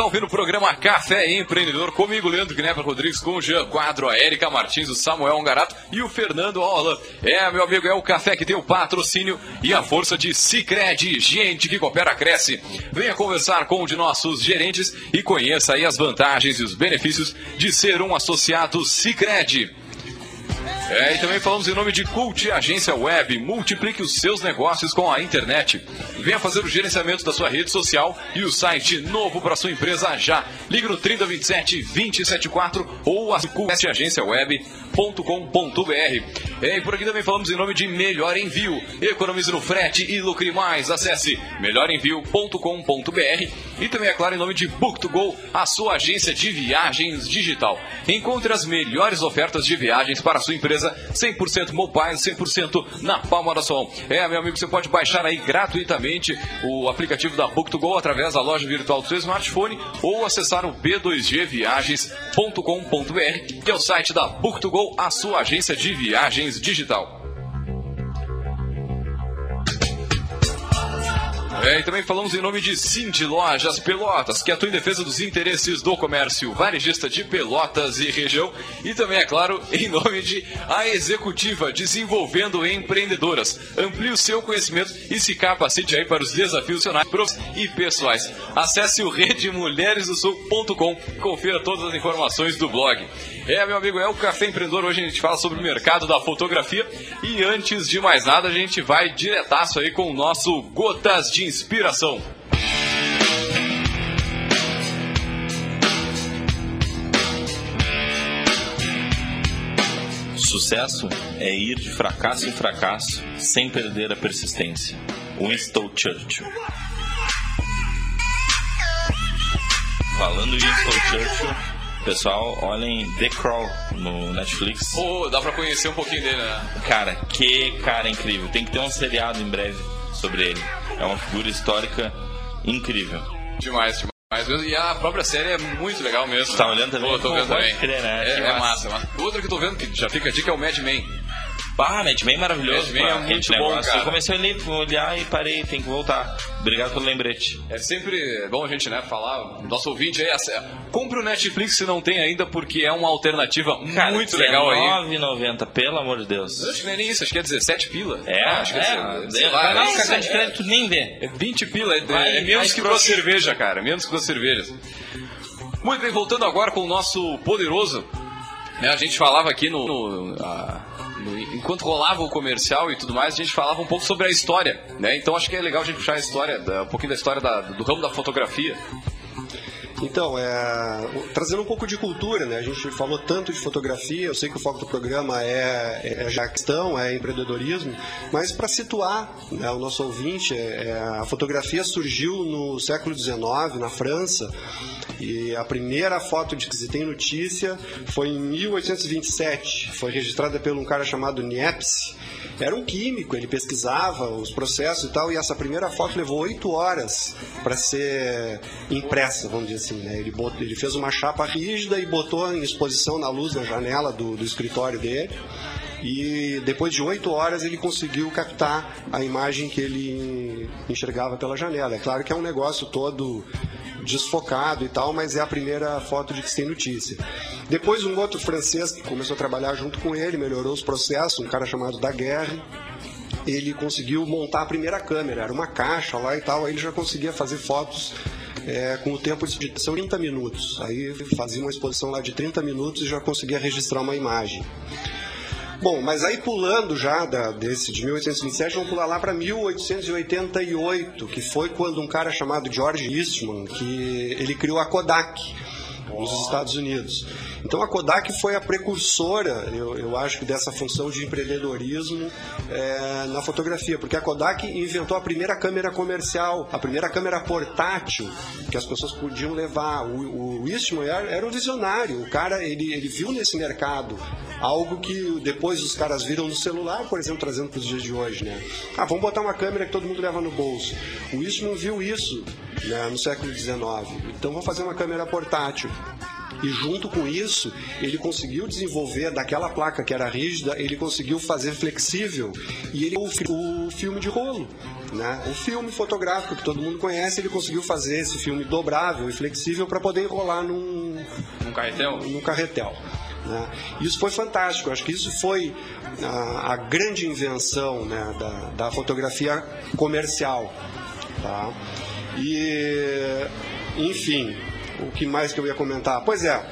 Estão ouvindo o programa Café Empreendedor comigo, Leandro Gnepper Rodrigues, com o Jean Quadro, a Érica Martins, o Samuel Ongarato e o Fernando Holland. É, meu amigo, é o café que tem o patrocínio e a força de Cicred. Gente que coopera, cresce. Venha conversar com um de nossos gerentes e conheça aí as vantagens e os benefícios de ser um associado Cicred. É, e também falamos em nome de Cult Agência Web. Multiplique os seus negócios com a internet. Venha fazer o gerenciamento da sua rede social e o site novo para sua empresa já. Ligue no 3027 274 ou acesse agenciaweb.com.br. É, e por aqui também falamos em nome de Melhor Envio. Economize no frete e lucre mais. Acesse melhorenvio.com.br e também, é claro, em nome de Book2Go, a sua agência de viagens digital. Encontre as melhores ofertas de viagens para a sua empresa 100% mobile, 100% na palma da sua mão. É, meu amigo, você pode baixar aí gratuitamente o aplicativo da Book2Go através da loja virtual do seu smartphone ou acessar o b2gviagens.com.br, que é o site da Book2Go, a sua agência de viagens digital. É, e também falamos em nome de Cindy Lojas Pelotas, que atua em defesa dos interesses do comércio varejista de Pelotas e região. E também, é claro, em nome de A Executiva, desenvolvendo empreendedoras. Amplie o seu conhecimento e se capacite aí para os desafios profissionais e pessoais. Acesse o redemulheresdosul.com e confira todas as informações do blog. É, meu amigo, é o Café Empreendedor. Hoje a gente fala sobre o mercado da fotografia. E antes de mais nada, a gente vai diretaço aí com o nosso Gotas de Inspiração.
Sucesso é ir de fracasso em fracasso sem perder a persistência. Winston Churchill. Falando de Winston Churchill, pessoal, olhem The Crawl no Netflix.
Pô, dá pra conhecer um pouquinho dele, né?
Cara, que cara incrível. Tem que ter um seriado em breve sobre ele. É uma figura histórica incrível.
Demais, demais. mesmo. E a própria série é muito legal mesmo.
Tá olhando também?
Pô, tô vendo também.
crer, né?
É, é
massa.
massa. Outra que eu tô vendo, que já fica a dica, é o Mad Men.
Ah, Mad Men é maravilhoso.
Mad Men é muito bom,
negócio.
cara.
Eu comecei a olhar, e parei, tem que voltar. Obrigado pelo lembrete.
É sempre bom a gente, né, falar, nosso ouvinte aí, é, compre o Netflix se não tem ainda, porque é uma alternativa
Cara,
muito legal aí.
R$19,90, pelo amor de Deus.
Acho que não é nem isso, acho que é 17 pila.
É,
Ah, acho que
é,
é, sei
é,
lá,
vai lá
é
no
isso,
cartão
é-
de crédito, nem vê.
É 20 pila, é,
Vai,
é menos que duas cervejas, cara. Menos que duas cervejas. Muito bem, voltando agora com o nosso poderoso. né, a gente falava aqui no. no, a- no- enquanto rolava o comercial e tudo mais, a gente falava um pouco sobre a história. Né? Então acho que é legal a gente puxar a história, um pouquinho da história da- do ramo da fotografia.
Então, é, trazendo um pouco de cultura, né? A gente falou tanto de fotografia, eu sei que o foco do programa é, é já questão, é empreendedorismo, mas para situar né, o nosso ouvinte, é, é, a fotografia surgiu no século XIX, na França, e a primeira foto de que se tem notícia foi em 1827, foi registrada por um cara chamado Niepce, era um químico, ele pesquisava os processos e tal, e essa primeira foto levou oito horas para ser impressa, vamos dizer assim. Né? Ele, bot- ele fez uma chapa rígida e botou em exposição na luz da janela do, do escritório dele. E depois de oito horas ele conseguiu captar a imagem que ele enxergava pela janela. É claro que é um negócio todo desfocado e tal, mas é a primeira foto de que tem notícia. Depois um outro francês que começou a trabalhar junto com ele, melhorou os processos, um cara chamado Daguerre, ele conseguiu montar a primeira câmera, era uma caixa lá e tal, aí ele já conseguia fazer fotos é, com o tempo de edição 30 minutos. Aí fazia uma exposição lá de 30 minutos e já conseguia registrar uma imagem. Bom, mas aí pulando já da, desse de 1827, vamos pular lá para 1888, que foi quando um cara chamado George Eastman, que ele criou a Kodak nos Estados Unidos. Então a Kodak foi a precursora, eu, eu acho dessa função de empreendedorismo é, na fotografia, porque a Kodak inventou a primeira câmera comercial, a primeira câmera portátil que as pessoas podiam levar. O, o Eastman era, era um visionário, o cara ele, ele viu nesse mercado algo que depois os caras viram no celular, por exemplo, trazendo para os dias de hoje, né? Ah, vamos botar uma câmera que todo mundo leva no bolso. O Eastman viu isso né, no século XIX. Então vamos fazer uma câmera portátil. E junto com isso, ele conseguiu desenvolver daquela placa que era rígida, ele conseguiu fazer flexível e ele o, o filme de rolo, né? O filme fotográfico que todo mundo conhece, ele conseguiu fazer esse filme dobrável e flexível para poder enrolar num
Um carretel?
num carretel. Né? Isso foi fantástico. Acho que isso foi a, a grande invenção né, da, da fotografia comercial. Tá? E, enfim, o que mais que eu ia comentar? Pois é,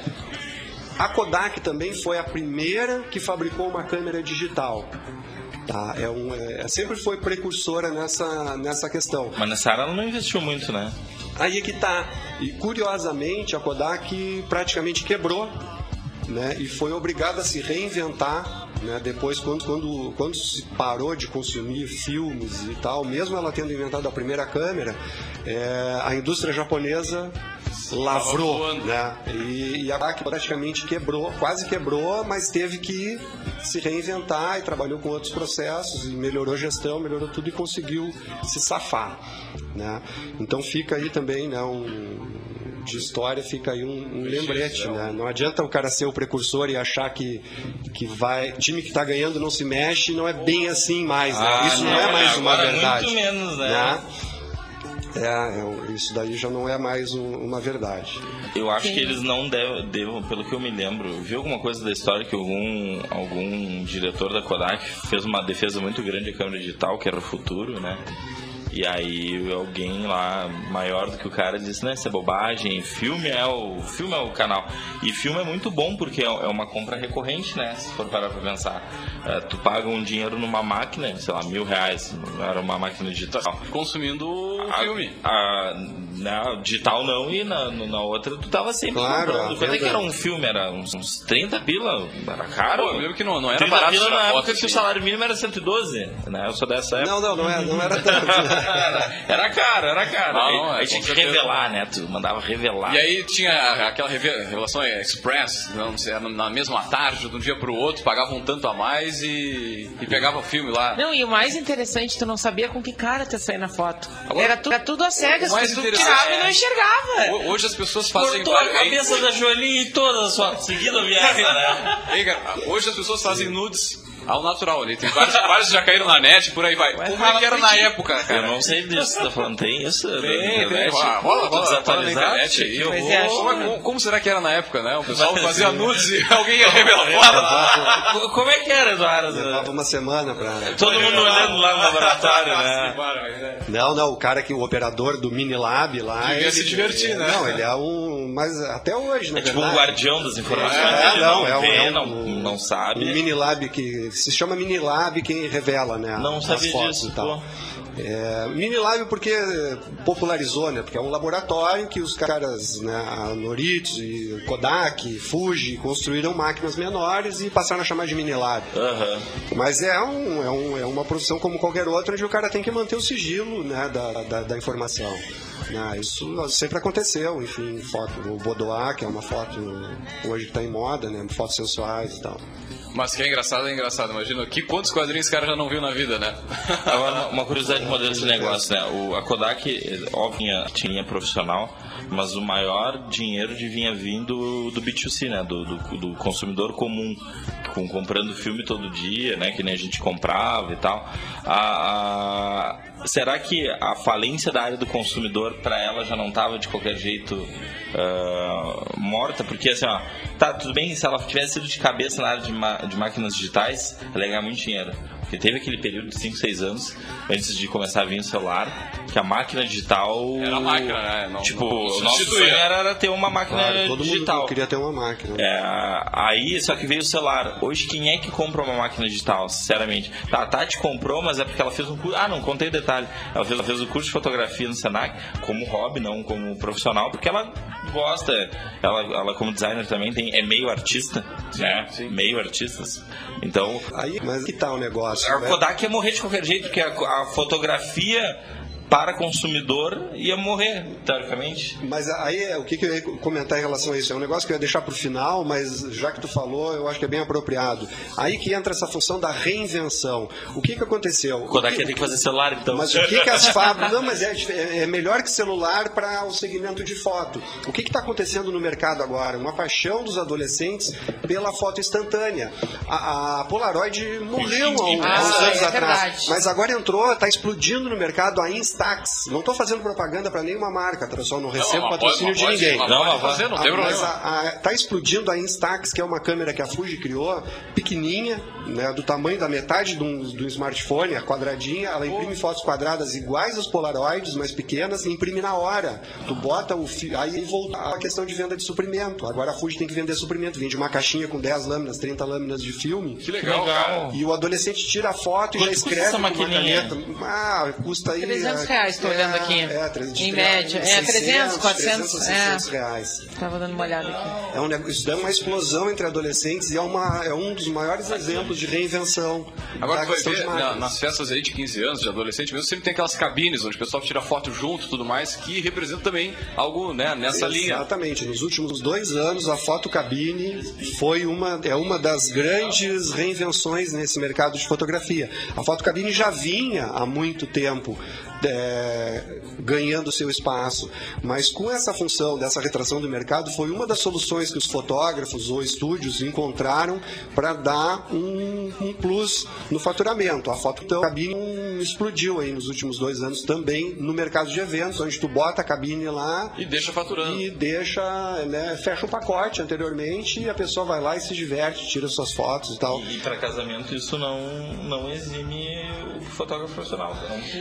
a Kodak também foi a primeira que fabricou uma câmera digital. Tá? É um, é, sempre foi precursora nessa, nessa questão.
Mas nessa área ela não investiu muito, né?
Aí é que tá. E curiosamente a Kodak praticamente quebrou, né? E foi obrigada a se reinventar, né? Depois quando, quando, quando se parou de consumir filmes e tal, mesmo ela tendo inventado a primeira câmera, é, a indústria japonesa lavrou, né? E, e a Kodak praticamente quebrou, quase quebrou, mas teve que se reinventar e trabalhou com outros processos e melhorou a gestão, melhorou tudo e conseguiu se safar, né? Então fica aí também, né? Um, de história fica aí um, um lembrete, né? Não adianta o cara ser o precursor e achar que, que vai time que está ganhando não se mexe, não é bem assim mais, né?
Ah,
Isso não,
não,
é mais uma
agora
verdade.
muito menos, né?
É, é, isso daí já não é mais um- uma verdade.
Eu acho que eles não dev- devam, pelo que eu me lembro, vi alguma coisa da história que algum, algum diretor da Kodak fez uma defesa muito grande da câmera digital, que era o futuro, né? E aí alguém lá maior do que o cara disse, né, isso é bobagem, filme é o filme é o canal. E filme é muito bom porque é é uma compra recorrente, né? Se for parar pra pensar. É, tu paga um dinheiro numa máquina, sei lá, mil reais, era uma máquina digital.
Consumindo o filme.
A, na digital não, e na, na outra tu tava sempre
Claro,
comprando. Quanto é que era um filme? Era uns, uns 30 pila? Era caro?
Pô, eu lembro que não, não era
30
barato
pila na
foto,
época que o
assim.
salário mínimo era 112, né? Eu sou dessa época.
Não, não, não, é, não era tanto.
era, era caro, era caro.
Não,
aí
não, é,
aí tinha
com
que revelar, né? Tu mandava revelar.
E aí tinha aquela reve- revelação express, não sei, era na mesma tarde, de um dia pro outro, pagava um tanto a mais e, e pegava o filme lá.
Não, e o mais interessante, tu não sabia com que cara tu ia sair na foto.
Agora,
era, tu- era tudo às cegas,
o mais
tu tirava e
é-
não enxergava.
Ho- Hoje as pessoas fazem
Cortou a cabeça da Jolie e todas as fotos seguidas viagem, né?
Ei, cara, hoje as pessoas fazem nudes ao natural ali. Tem vários, vários já caíram na net, por aí vai. Como é que era na época,
Eu
cara?
não sei disso, você tá falando, tem isso?
Tem,
na
tem, rola, rola, rola, rola na internet aí. Eu
é,
como, como- como será que era na época, né? O pessoal
Mas,
fazia
é.
nudes e alguém ia revelar.
Co- Como é que era, Eduardo?
Levava uma semana pra.
Todo mundo olhando lá no laboratório, né?
Não, não, o cara que o operador do Minilab lá.
Devia
ele,
se divertir, né?
Não, ele é um. Mas até hoje, na
É tipo um guardião das informações.
É, não,
não,
é um-
vê,
é um-
não, não
Um
sabe.
Minilab que se chama Minilab quem revela, né?
Não
as
sabia
fotos
disso,
e tal. É, Minilab porque popularizou, né? Porque é um laboratório que os caras, né, a Noritz e Kodak, Fuji, construíram máquinas menores e passaram a chamar de Minilab.
Aham.
Mas é, um, é, um, é uma profissão como qualquer outra, onde o cara tem que manter o sigilo né, da, da, da informação. Né, isso sempre aconteceu, enfim, foto, o Boudoir, que é uma foto hoje que está em moda, né, fotos sensuais e tal.
Mas que é engraçado, é engraçado. Imagina que quantos quadrinhos esse cara já não viu na vida, né?
Agora, uma- uma curiosidade modelo desse negócio, né? O, a Kodak, óbvio, tinha, tinha profissional, mas o maior dinheiro vinha vindo do B2C, né? Do, do, do consumidor comum, com, comprando filme todo dia, né? Que nem a gente comprava e tal. A, a- será que a falência da área do consumidor, para ela, já não estava de qualquer jeito ah, morta? Porque, assim, ó, tá, tudo bem se ela tivesse sido de cabeça na área de, de máquinas digitais, ela ia ganhar muito dinheiro. Porque teve aquele período de 5, 6 anos, antes de começar a vir o celular, que a máquina digital.
Era a máquina, né? Não-
tipo,
não
o nosso sonho era, era ter uma máquina
Claro, todo
digital.
mundo queria ter uma máquina.
É, aí só que veio o celular. Hoje quem é que compra uma máquina digital, sinceramente? Tá, a Tati comprou, mas é porque ela fez um curso. Ah, não, contei o detalhe. Ela fez, ela fez o curso de fotografia no Senac como hobby, não como profissional, porque ela gosta. Ela, ela como designer também tem, é meio artista, né? Meio artistas. Então,
Aí, mas que tal o negócio?
A
né?
Kodak ia morrer de qualquer jeito, porque a, a fotografia para consumidor ia morrer, teoricamente.
Mas aí é, o que, que eu ia comentar em relação a isso? É um negócio que eu ia deixar para o final, mas já que tu falou, eu acho que é bem apropriado. Aí que entra essa função da reinvenção. O que, que aconteceu?
O Kodak ia ter que fazer celular, então.
Mas o que, que as fábricas. Não, mas é, é- é melhor que celular para o segmento de foto. O que está acontecendo no mercado agora? Uma paixão dos adolescentes pela foto instantânea. A, a Polaroid morreu há, há
Ah,
uns anos
é
atrás.
verdade.
Mas agora entrou, está explodindo no mercado a Instax. Não estou fazendo propaganda para nenhuma marca, tá, pessoal? Não recebo
mas
patrocínio
pode-
de ninguém.
Não,
pode
mas vai.
fazer, não tem
Ah, mas
problema.
está explodindo a Instax, que é uma câmera que a Fuji criou, pequenininha, né, do tamanho da metade de um, do smartphone, a quadradinha. Ela imprime fotos quadradas iguais às Polaroids, mas pequenas, e imprime na hora. Tu bota o fi- aí volta a questão de venda de suprimento. Agora a Fuji tem que vender suprimento. Vende uma caixinha com 10 lâminas, 30 lâminas de filme.
Que legal, cara.
E o adolescente tira a foto e já
Quanto custa
escreve
essa
com uma caneta. Ah, custa aí...
300
é,
reais, tô olhando aqui.
É, é,
Em média. É,
600,
300, 400,
300, 600
é.
reais.
Tava dando uma olhada aqui.
É um, isso dá uma explosão entre adolescentes e é, uma, é um dos maiores exemplos de reinvenção
Agora tu vai
questão
ver,
de
na- nas festas aí de 15 anos, de adolescente mesmo, sempre tem aquelas cabines onde o pessoal tira foto junto e tudo mais, que representa também algo né, nessa linha.
Exatamente. Nos últimos dois anos, a fotocabine foi uma, é uma das grandes reinvenções nesse mercado de fotografia. A fotocabine já vinha há muito tempo é, ganhando seu espaço, mas com essa função dessa retração do mercado, foi uma das soluções que os fotógrafos ou estúdios encontraram para dar um, um plus no faturamento. A fotocabine explodiu aí nos últimos dois anos também no mercado de eventos, onde tu bota a cabine lá
E deixa faturando.
e deixa, né, fecha o pacote anteriormente e a pessoa vai lá e se diverte, tira suas fotos e tal.
E para casamento isso não, não exime o fotógrafo profissional.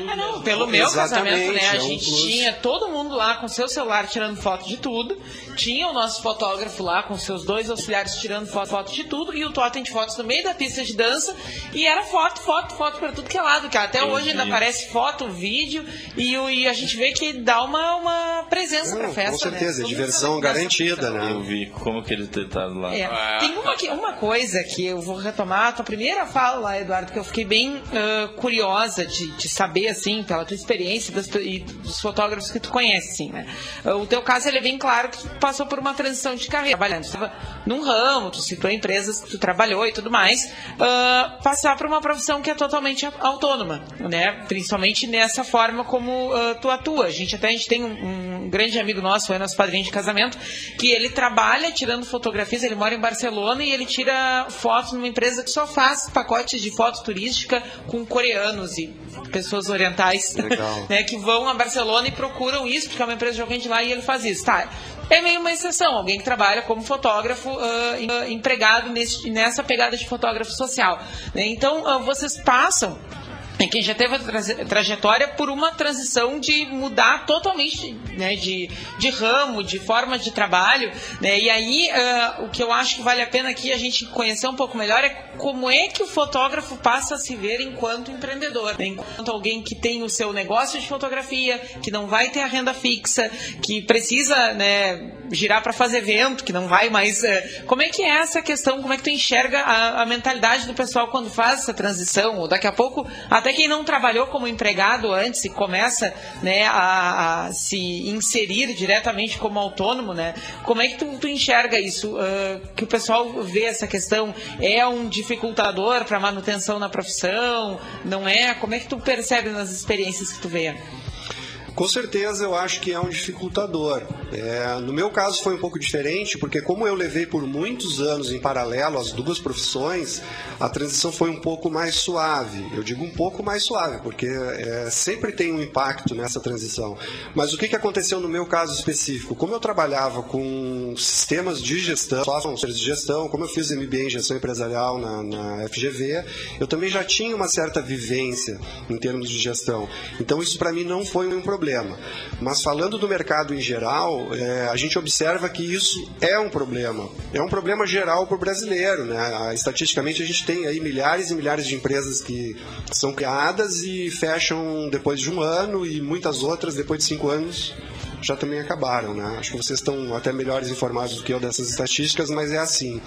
Ah, não, pelo meu
Exatamente,
casamento, né? A
é um
gente
plus.
tinha todo mundo lá com seu celular tirando foto de tudo. Tinha o nosso fotógrafo lá com seus dois auxiliares tirando foto, foto de tudo. E o totem de fotos no meio da pista de dança. E era foto, foto, foto pra tudo que é lado, cara. Até
Eu
hoje ainda aparece foto, vídeo. E, o- e a gente vê que dá uma, uma presença
Não,
pra festa,
com certeza,
né?
é diversão garantida, né?
Eu vi como que ele tá lá.
É.
Ah.
Tem uma, que- uma coisa que eu vou retomar a tua primeira fala lá, Eduardo, que eu fiquei bem ah, curiosa de, de saber, assim, pela tua experiência das, e dos fotógrafos que tu conhece, assim, né? O teu caso, ele é bem claro que tu passou por uma transição de carreira, trabalhando. Tu estava num ramo, tu citou empresas que tu trabalhou e tudo mais, uh, passar por uma profissão que é totalmente autônoma, né? Principalmente nessa forma como uh, tu atua. A gente até a gente tem um, um grande amigo nosso, foi nosso padrinho de casamento, que ele trabalha tirando fotografias, ele mora em Barcelona e ele tira fotos numa empresa que só faz pacotes de foto turística com coreanos e pessoas orientais né, que vão a Barcelona e procuram isso, porque é uma empresa de alguém de lá e ele faz isso. Tá, é meio uma exceção, alguém que trabalha como fotógrafo uh, empregado nesse, nessa pegada de fotógrafo social. Né? Então, uh, vocês passam é quem já teve a trajetória por uma transição de mudar totalmente né, de, de ramo, de forma de trabalho. Né? E aí, uh, o que eu acho que vale a pena aqui a gente conhecer um pouco melhor é como é que o fotógrafo passa a se ver enquanto empreendedor. Né? Enquanto alguém que tem o seu negócio de fotografia, que não vai ter a renda fixa, que precisa né, girar para fazer evento, que não vai mais. Uh, como é que é essa questão? Como é que tu enxerga a, a mentalidade do pessoal quando faz essa transição? Ou daqui a pouco, até até quem não trabalhou como empregado antes e começa né, a, a, se inserir diretamente como autônomo, né? Como é que tu, tu enxerga isso? Uh, que o pessoal vê essa questão? É um dificultador para manutenção na profissão? Não é? Como é que tu percebe nas experiências que tu vê?
Com certeza eu acho que é um dificultador. É, no meu caso foi um pouco diferente, porque como eu levei por muitos anos em paralelo as duas profissões, a transição foi um pouco mais suave. Eu digo um pouco mais suave, porque é, sempre tem um impacto nessa transição. Mas o que, que aconteceu no meu caso específico? Como eu trabalhava com sistemas de gestão, softwares de gestão, como eu fiz MBA em gestão empresarial na, na FGV, eu também já tinha uma certa vivência em termos de gestão. Então isso para mim não foi um problema. Mas falando do mercado em geral, é, a gente observa que isso é um problema. É um problema geral para o brasileiro. Né? Estatisticamente, a gente tem aí milhares e milhares de empresas que são criadas e fecham depois de um ano e muitas outras depois de cinco anos já também acabaram, né? Acho que vocês estão até melhores informados do que eu dessas estatísticas, mas é assim.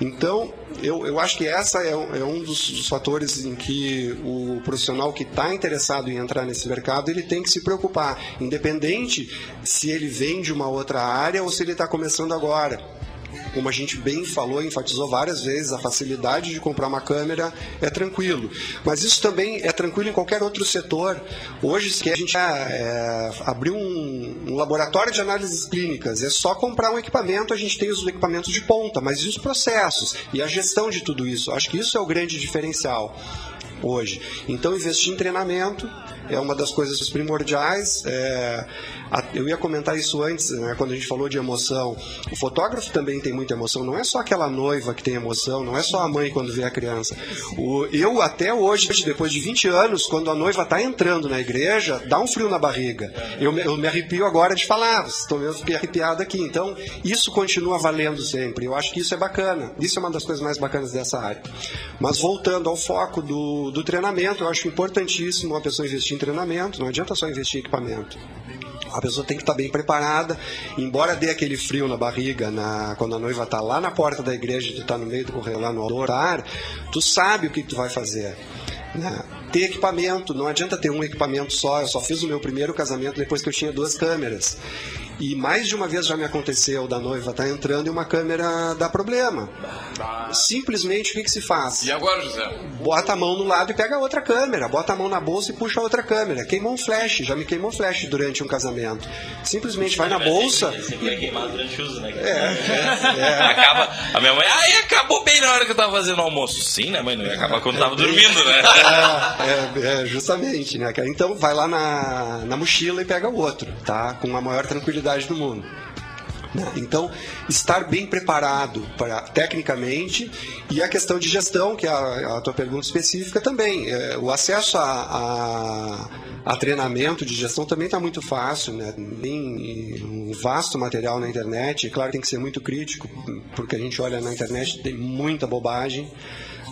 Então, eu, eu acho que essa é, é um dos, dos, fatores em que o profissional que está interessado em entrar nesse mercado, ele tem que se preocupar, independente se ele vem de uma outra área ou se ele está começando agora como a gente bem falou, enfatizou várias vezes, a facilidade de comprar uma câmera é tranquilo. Mas isso também é tranquilo em qualquer outro setor. Hoje, se a gente é, abriu um, um, laboratório de análises clínicas, é só comprar um equipamento, a gente tem os equipamentos de ponta, mas e os processos e a gestão de tudo isso? Acho que isso é o grande diferencial hoje. Então, investir em treinamento é uma das coisas primordiais. É, eu ia comentar isso antes, né, quando a gente falou de emoção. O fotógrafo também tem muita emoção. Não é só aquela noiva que tem emoção, não é só a mãe quando vê a criança. O, eu, até hoje, depois de 20 anos, quando a noiva está entrando na igreja, dá um frio na barriga. Eu, eu me arrepio agora de falar, estou eu fiquei arrepiado aqui. Então, isso continua valendo sempre. Eu acho que isso é bacana. Isso é uma das coisas mais bacanas dessa área. Mas voltando ao foco do, do treinamento, eu acho importantíssimo uma pessoa investir em treinamento. Não adianta só investir em equipamento. A pessoa tem que estar bem preparada, embora dê aquele frio na barriga na, quando a noiva está lá na porta da igreja, tu está no meio do correio lá no altar, tu sabe o que tu vai fazer. Né? Ter equipamento, não adianta ter um equipamento só. Eu só fiz o meu primeiro casamento depois que eu tinha duas câmeras. E mais de uma vez já me aconteceu da noiva estar tá entrando e uma câmera dá problema. Simplesmente o que, que, se faz?
E agora, José?
Bota a mão no lado e pega a outra câmera. Bota a mão na bolsa e puxa a outra câmera. Queimou um flash, já me queimou flash durante um casamento. Simplesmente vai na bolsa.
Sempre vai queimar durante o uso, né? É, é, é. Acaba. A minha mãe, ai, acabou bem na hora que eu tava fazendo o almoço. Sim, né, mãe? Não ia acabar quando tava dormindo, né?
É, é, é, justamente, né? Então vai lá na, na mochila e pega o outro, tá? Com a maior tranquilidade do mundo. Então, estar bem preparado para tecnicamente e a questão de gestão, que é a, a tua pergunta específica também. É, o acesso a, a, a, treinamento de gestão também está muito fácil, né? tem um vasto material na internet. Claro, tem que ser muito crítico, porque a gente olha na internet tem muita bobagem.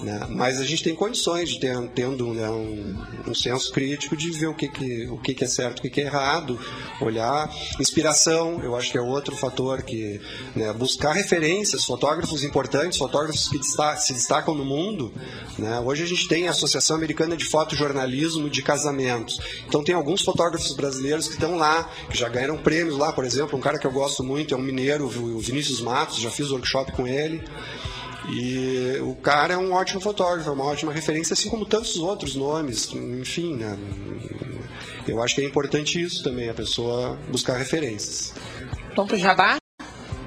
Né? Mas a gente tem condições de ter tendo né, um, um senso crítico de ver o que, que, o que, que é certo, o que, que é errado, olhar inspiração, eu acho que é outro fator que né, buscar referências, fotógrafos importantes, fotógrafos que se destacam no mundo. Né? Hoje a gente tem a Associação Americana de Fotojornalismo de Casamentos. Então tem alguns fotógrafos brasileiros que estão lá, que já ganharam prêmios lá, por exemplo, um cara que eu gosto muito é um mineiro, o Vinícius Matos, já fiz workshop com ele. E o cara é um ótimo fotógrafo, é uma ótima referência, assim como tantos outros nomes, enfim, né? Eu acho que é importante isso também, a pessoa buscar referências.
Vamos pro jabá?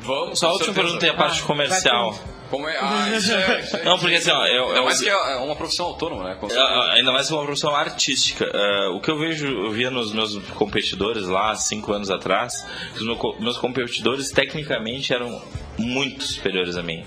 Vamos,
Só a última pergunta e a parte comercial.
Como é? Ah, isso é, isso é-
Não, porque assim, ó, eu-
Ainda mais que é uma profissão autônoma, né?
Ah, Ainda mais uma profissão artística. Ah, o que eu vejo, eu via nos meus competidores lá, cinco anos atrás, os meus competidores tecnicamente eram muito superiores a mim.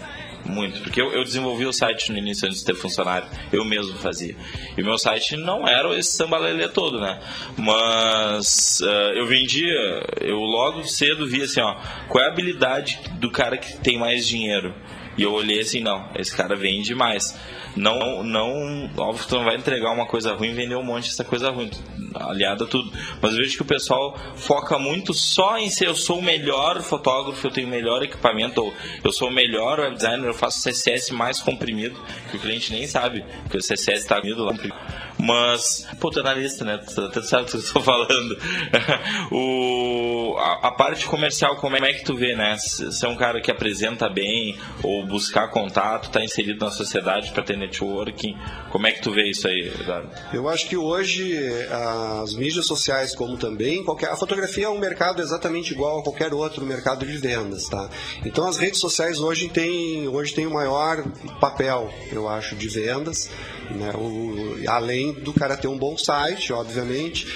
Muito, porque eu, eu desenvolvi o site no início antes de ter funcionário, eu mesmo fazia. E meu site não era esse sambalelê todo, né? Mas ah, eu vendia, eu logo cedo via assim, ó, qual é a habilidade do cara que tem mais dinheiro? E eu olhei assim, não, esse cara vende mais. Não, não, óbvio que tu não vai entregar uma coisa ruim e vender um monte dessa coisa ruim, aliada a tudo. Mas eu vejo que o pessoal foca muito só em ser eu sou o melhor fotógrafo, eu tenho o melhor equipamento, ou eu sou o melhor web designer, eu faço CSS mais comprimido, que o cliente nem sabe, que o CSS está comprimido lá. Mas, pô, tu é analista, né? Tu sabe o que eu estou falando. o, a, a parte comercial, como é que tu vê, né? Se se é um cara que apresenta bem, ou buscar contato, tá inserido na sociedade para ter networking, como é que tu vê isso aí, Eduardo?
Eu acho que hoje as mídias sociais, como também qualquer, a fotografia é um mercado exatamente igual a qualquer outro mercado de vendas, tá? Então as redes sociais hoje têm hoje tem o maior papel, eu acho, de vendas, né? O- além do cara ter um bom site, obviamente.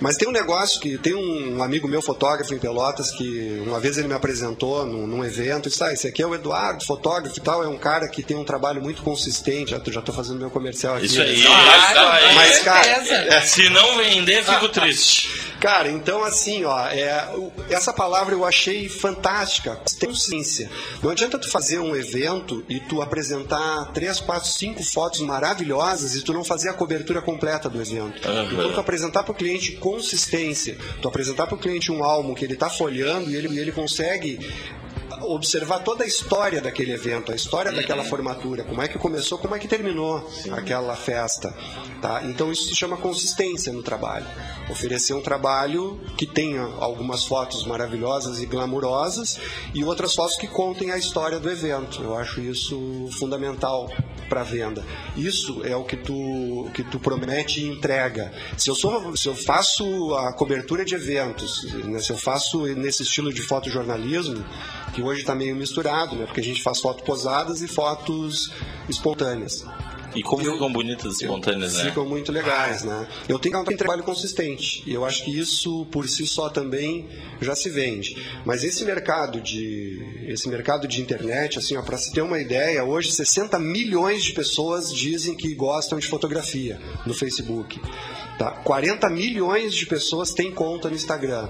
Mas tem um negócio que tem um amigo meu fotógrafo em Pelotas que uma vez ele me apresentou num, num evento e disse: ah, esse aqui é o Eduardo, fotógrafo e tal, é um cara que tem um trabalho muito consistente. Já tô fazendo meu comercial aqui.
Isso aí,
né?
aí.
Mas, cara, é,
Se não vender, fico triste.
Cara, então assim, ó, é, essa palavra eu achei fantástica, consciência. Não adianta tu fazer um evento e tu apresentar três, quatro, cinco fotos maravilhosas e tu não fazer a cobertura completa do evento.
Aham.
Então tu apresentar para o cliente consistência, tu apresentar para o cliente um álbum que ele está folhando e ele, e ele consegue observar toda a história daquele evento, a história daquela formatura, como é que começou, como é que terminou aquela festa, tá? Então isso se chama consistência no trabalho. Oferecer um trabalho que tenha algumas fotos maravilhosas e glamurosas e outras fotos que contem a história do evento. Eu acho isso fundamental para venda. Isso é o que tu que tu promete e entrega. Se eu sou se eu faço a cobertura de eventos, né, se eu faço nesse estilo de fotojornalismo, que hoje está meio misturado, né? Porque a gente faz fotos posadas e fotos espontâneas.
E como ficam bonitas espontâneas, né?
Ficam muito legais, né? Eu tenho um trabalho consistente e eu acho que isso por si só também já se vende. Mas esse mercado de esse mercado de internet, assim, para se ter uma ideia, hoje 60 milhões de pessoas dizem que gostam de fotografia no Facebook. Tá? 40 milhões de pessoas têm conta no Instagram.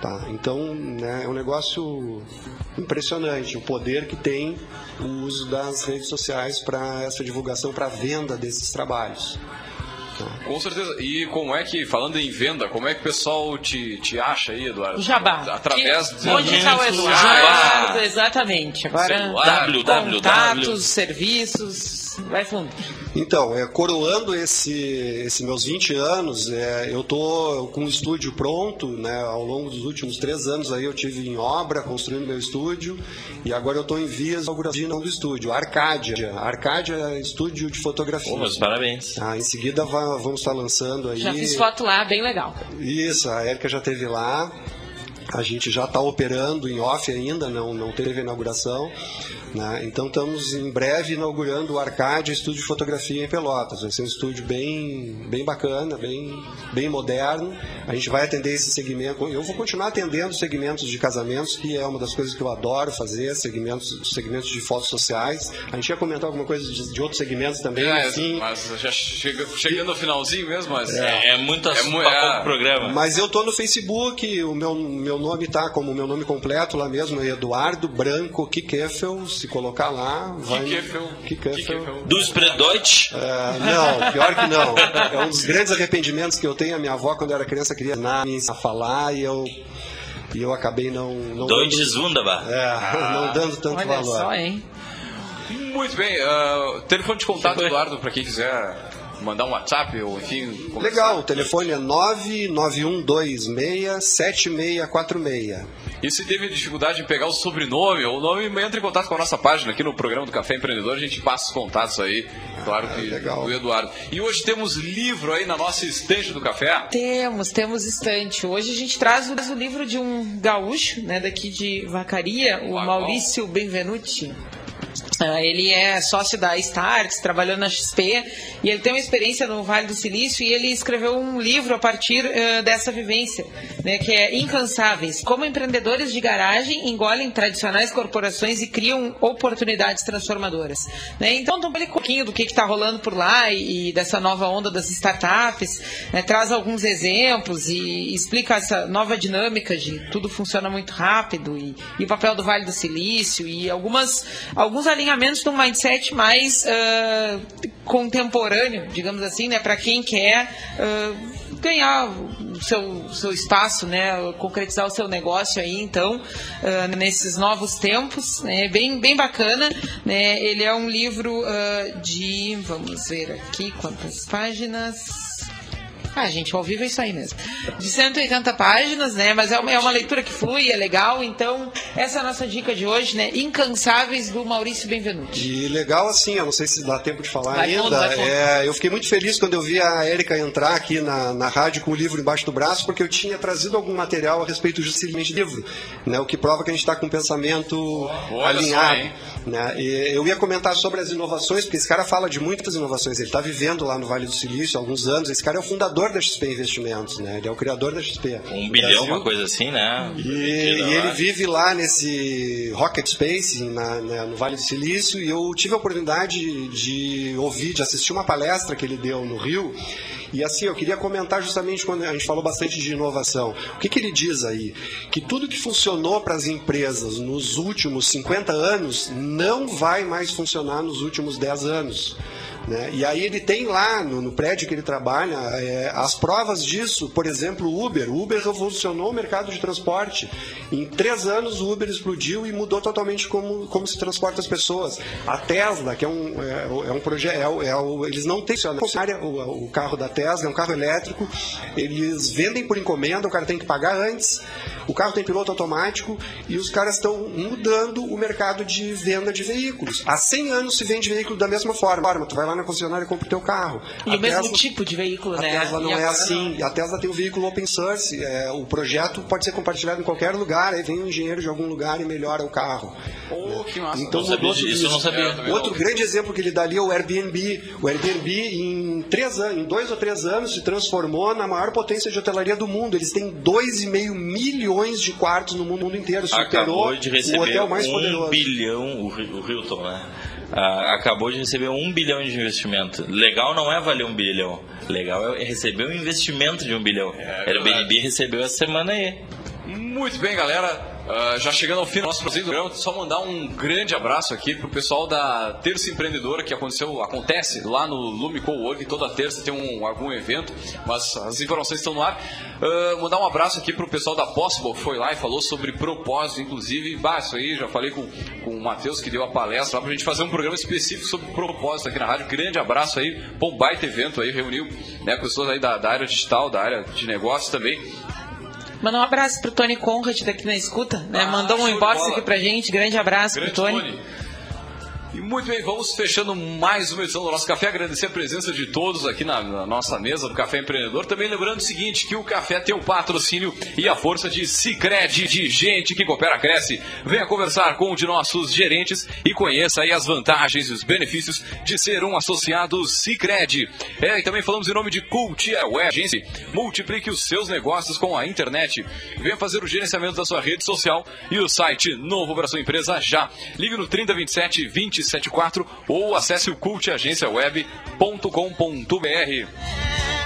Tá? Então, né, é um negócio impressionante o poder que tem o uso das redes sociais para essa divulgação, para a venda desses trabalhos.
Com certeza. E como é que, falando em venda, como é que o pessoal te, te acha aí, Eduardo?
O jabá.
Através
Que-
de...
Onde está o Eduardo? Exatamente. Agora,
Celular,
contatos, serviços, vai fundo.
Então, é, coroando esse, esse meus 20 anos, é, eu tô com o estúdio pronto, né? Ao longo dos últimos três anos aí eu tive em obra, construindo meu estúdio, e agora eu estou em vias de inauguração do estúdio, Arcádia, Arcádia Estúdio de Fotografia.
Pô, meus parabéns.
Ah, em seguida va- vamos estar lançando aí.
Já fiz foto lá, bem legal.
Isso, a Érica já teve lá. A gente já está operando em off ainda, não, não teve a inauguração. Né? Então estamos em breve inaugurando o Arcade Estúdio de Fotografia em Pelotas. Vai ser um estúdio bem, bem bacana, bem, bem moderno. A gente vai atender esse segmento. Eu vou continuar atendendo segmentos de casamentos, que é uma das coisas que eu adoro fazer, segmentos, segmentos de fotos sociais. A gente ia comentar alguma coisa de, de outros segmentos também,
É,
assim.
mas já chega, chegando no finalzinho mesmo, mas...
É, é muito assunto
mu-
pra
é-
pouco programa.
Mas eu tô no Facebook, o meu, meu nome tá como o meu nome completo lá mesmo, é Eduardo Branco Kikeffel. Se colocar lá, vai.
Kikeffel.
Kikeffel.
Do Spreadoit?
É, não, pior que não. É um dos grandes arrependimentos que eu tenho. A minha avó, quando eu era criança, queria ensinar me a falar e eu, e eu acabei não. não
Deutsch
dando,
Wunderbar.
é, não dando tanto
Olha
valor.
só, hein?
Muito bem. ah, telefone de contato, Eduardo, para quem quiser mandar um WhatsApp ou enfim.
Legal, o telefone é 991267646.
E se teve dificuldade em pegar o sobrenome ou o nome, entre em contato com a nossa página aqui no programa do Café Empreendedor, a gente passa os contatos aí, claro que
legal.
do Eduardo. E hoje temos livro aí na nossa estante do café.
Temos, temos estante. Hoje a gente traz o, o livro de um gaúcho, né, daqui de Vacaria, o
Uau.
Maurício Benvenuti. Ah, ele é sócio da Starks, trabalhou na XP e ele tem uma experiência no Vale do Silício e ele escreveu um livro a partir eh, dessa vivência, né, que é Incansáveis. Como empreendedores de garagem engolem tradicionais corporações e criam oportunidades transformadoras. Né? Então, um pouquinho do que está rolando por lá e, e dessa nova onda das startups, né, traz alguns exemplos e explica essa nova dinâmica de tudo funciona muito rápido e, e o papel do Vale do Silício e algumas, alguns alinhamentos de um mindset mais ah, contemporâneo, digamos assim, né, para quem quer ah, ganhar o seu, seu espaço, né, concretizar o seu negócio aí, então, ah, nesses novos tempos, né, bem, bem bacana, né, ele é um livro de, vamos ver aqui quantas páginas, ah, gente, ao vivo é isso aí mesmo. De 180 páginas, né? Mas é uma, é uma leitura que flui, é legal. Então, essa é a nossa dica de hoje, né? Incansáveis do Maurício Benvenuti.
E legal assim, eu não sei se dá tempo de falar
Vai
ainda.
fundo, fundo.
é, eu fiquei muito feliz quando eu vi a Érica entrar aqui na, na rádio com o livro embaixo do braço, porque eu tinha trazido algum material a respeito justamente do livro, né? O que prova que a gente está com um pensamento
Olha
alinhado.
só,
né? E eu ia comentar sobre as inovações, porque esse cara fala de muitas inovações. Ele está vivendo lá no Vale do Silício há alguns anos. Esse cara é o fundador da XP Investimentos, né? Ele é o criador da XP.
Um bilhão,
Brasil.
uma coisa assim, né?
E, e ele vive lá nesse Rocket Space, na- na- no Vale do Silício, e eu tive a oportunidade de ouvir, de assistir uma palestra que ele deu no Rio. E assim, eu queria comentar justamente quando a gente falou bastante de inovação. O que, que ele diz aí? Que tudo que funcionou para as empresas nos últimos 50 anos não vai mais funcionar nos últimos 10 anos. Né? E aí ele tem lá no, no prédio que ele trabalha é, as provas disso, por exemplo, o Uber. O Uber revolucionou o mercado de transporte. Em três anos o Uber explodiu e mudou totalmente como, como se transporta as pessoas. A Tesla, que é um, é, é um projeto, é, é eles não têm o, o carro da Tesla é um carro elétrico, eles vendem por encomenda, o cara tem que pagar antes, o carro tem piloto automático e os caras estão mudando o mercado de venda de veículos. Há 100 anos se vende veículo da mesma forma. Tu vai lá na concessionária e compra o teu carro.
E
A
o mesmo
Tesla-
tipo de veículo,
a
né?
Tesla não é assim. A Tesla tem o veículo open source. é, o projeto pode ser compartilhado em qualquer lugar. Aí vem um engenheiro de algum lugar e melhora o carro.
Oh, que massa.
Então
Não sabia
mudou tudo
disso, não sabia.
É,
Outro
não.
grande exemplo que ele dá ali é o Airbnb. O Airbnb, em três anos, em dois ou três anos, se transformou na maior potência de hotelaria do mundo. Eles têm 2,5 milhões de quartos no mundo inteiro. Superou
Acabou de
o
receber
hotel mais
um
poderoso.
bilhão, o, o Hilton, né? Ah, acabou de receber um bilhão de investimento. Legal não é valer um bilhão. Legal é receber um investimento de um bilhão. Airbnb recebeu essa semana aí.
Muito bem, galera. Ah, já chegando ao fim do nosso programa, só mandar um grande abraço aqui pro pessoal da Terça Empreendedora que aconteceu, acontece lá no Lume Cowork. Toda terça tem um, algum evento, mas as informações estão no ar. Ah, mandar um abraço aqui pro pessoal da Possible que foi lá e falou sobre propósito, inclusive. Bah, isso aí, já falei com, com o Matheus que deu a palestra lá pra gente fazer um programa específico sobre propósito aqui na rádio. Grande abraço aí, bom baita evento aí, reuniu né, pessoas aí da, da área digital, da área de negócios também.
Mandar um abraço pro Tony Conrad daqui na escuta, né?
Ah,
Mandou um inbox aqui pra gente. Grande abraço
Grande
pro Tony.
Tony. E muito bem, vamos fechando mais uma edição do nosso café. Agradecer a presença de todos aqui na, na nossa mesa do Café Empreendedor. Também lembrando o seguinte: que o café tem o patrocínio e a força de Cicred, de gente que coopera, cresce. Venha conversar com um de nossos gerentes e conheça aí as vantagens e os benefícios de ser um associado Cicred. É, e também falamos em nome de Cultia Web Agência. Multiplique os seus negócios com a internet. Venha fazer o gerenciamento da sua rede social e o site novo para sua empresa já. Ligue no 3027 274 ou acesse o cultagenciaweb.com.br.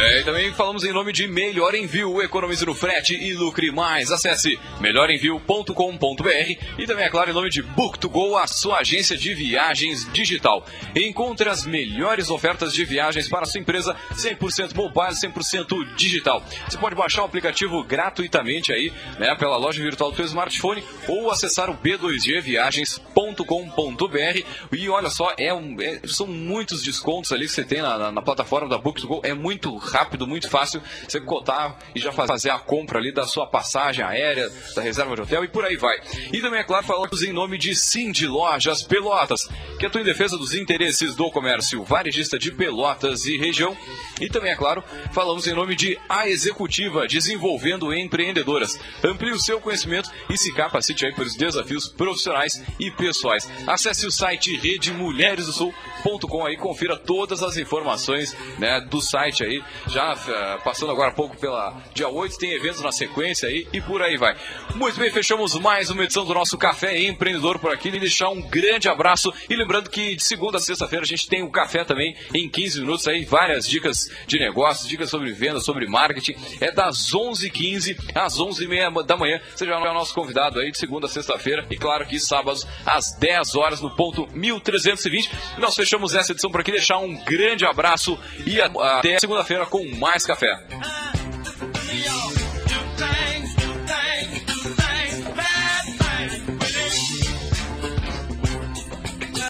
É, e também falamos em nome de Melhor Envio, economize no frete e lucre mais. Acesse melhorenvio.com.br e também, é claro, em nome de Book2Go, a sua agência de viagens digital. Encontre as melhores ofertas de viagens para a sua empresa 100% mobile, 100% digital. Você pode baixar o aplicativo gratuitamente aí, né, pela loja virtual do seu smartphone ou acessar o b2gviagens.com.br e olha só, é um, é, são muitos descontos ali que você tem na, na, na plataforma da Book2Go, é muito rápido, muito fácil você cotar e já fazer a compra ali da sua passagem aérea, da reserva de hotel e por aí vai. E também, é claro, falamos em nome de Cindy Lojas Pelotas, que atua em defesa dos interesses do comércio varejista de Pelotas e região. E também, é claro, falamos em nome de A Executiva, desenvolvendo empreendedoras. Amplie o seu conhecimento e se capacite aí para os desafios profissionais e pessoais. Acesse o site redemulheresdosul.com aí, confira todas as informações né, do site aí. Já uh, passando agora há pouco pela dia 8, tem eventos na sequência aí e por aí vai. Muito bem, fechamos mais uma edição do nosso Café Empreendedor por aqui. E deixar um grande abraço e lembrando que de segunda a sexta-feira a gente tem o um café também em 15 minutos aí, várias dicas de negócios, dicas sobre venda, sobre marketing. É das 11h15 às 11h30 da manhã. Você já é o nosso convidado aí de segunda a sexta-feira e claro que sábados às 10 horas no ponto 1320. Nós fechamos essa edição por aqui. Deixar um grande abraço e até segunda-feira com mais café. Ah,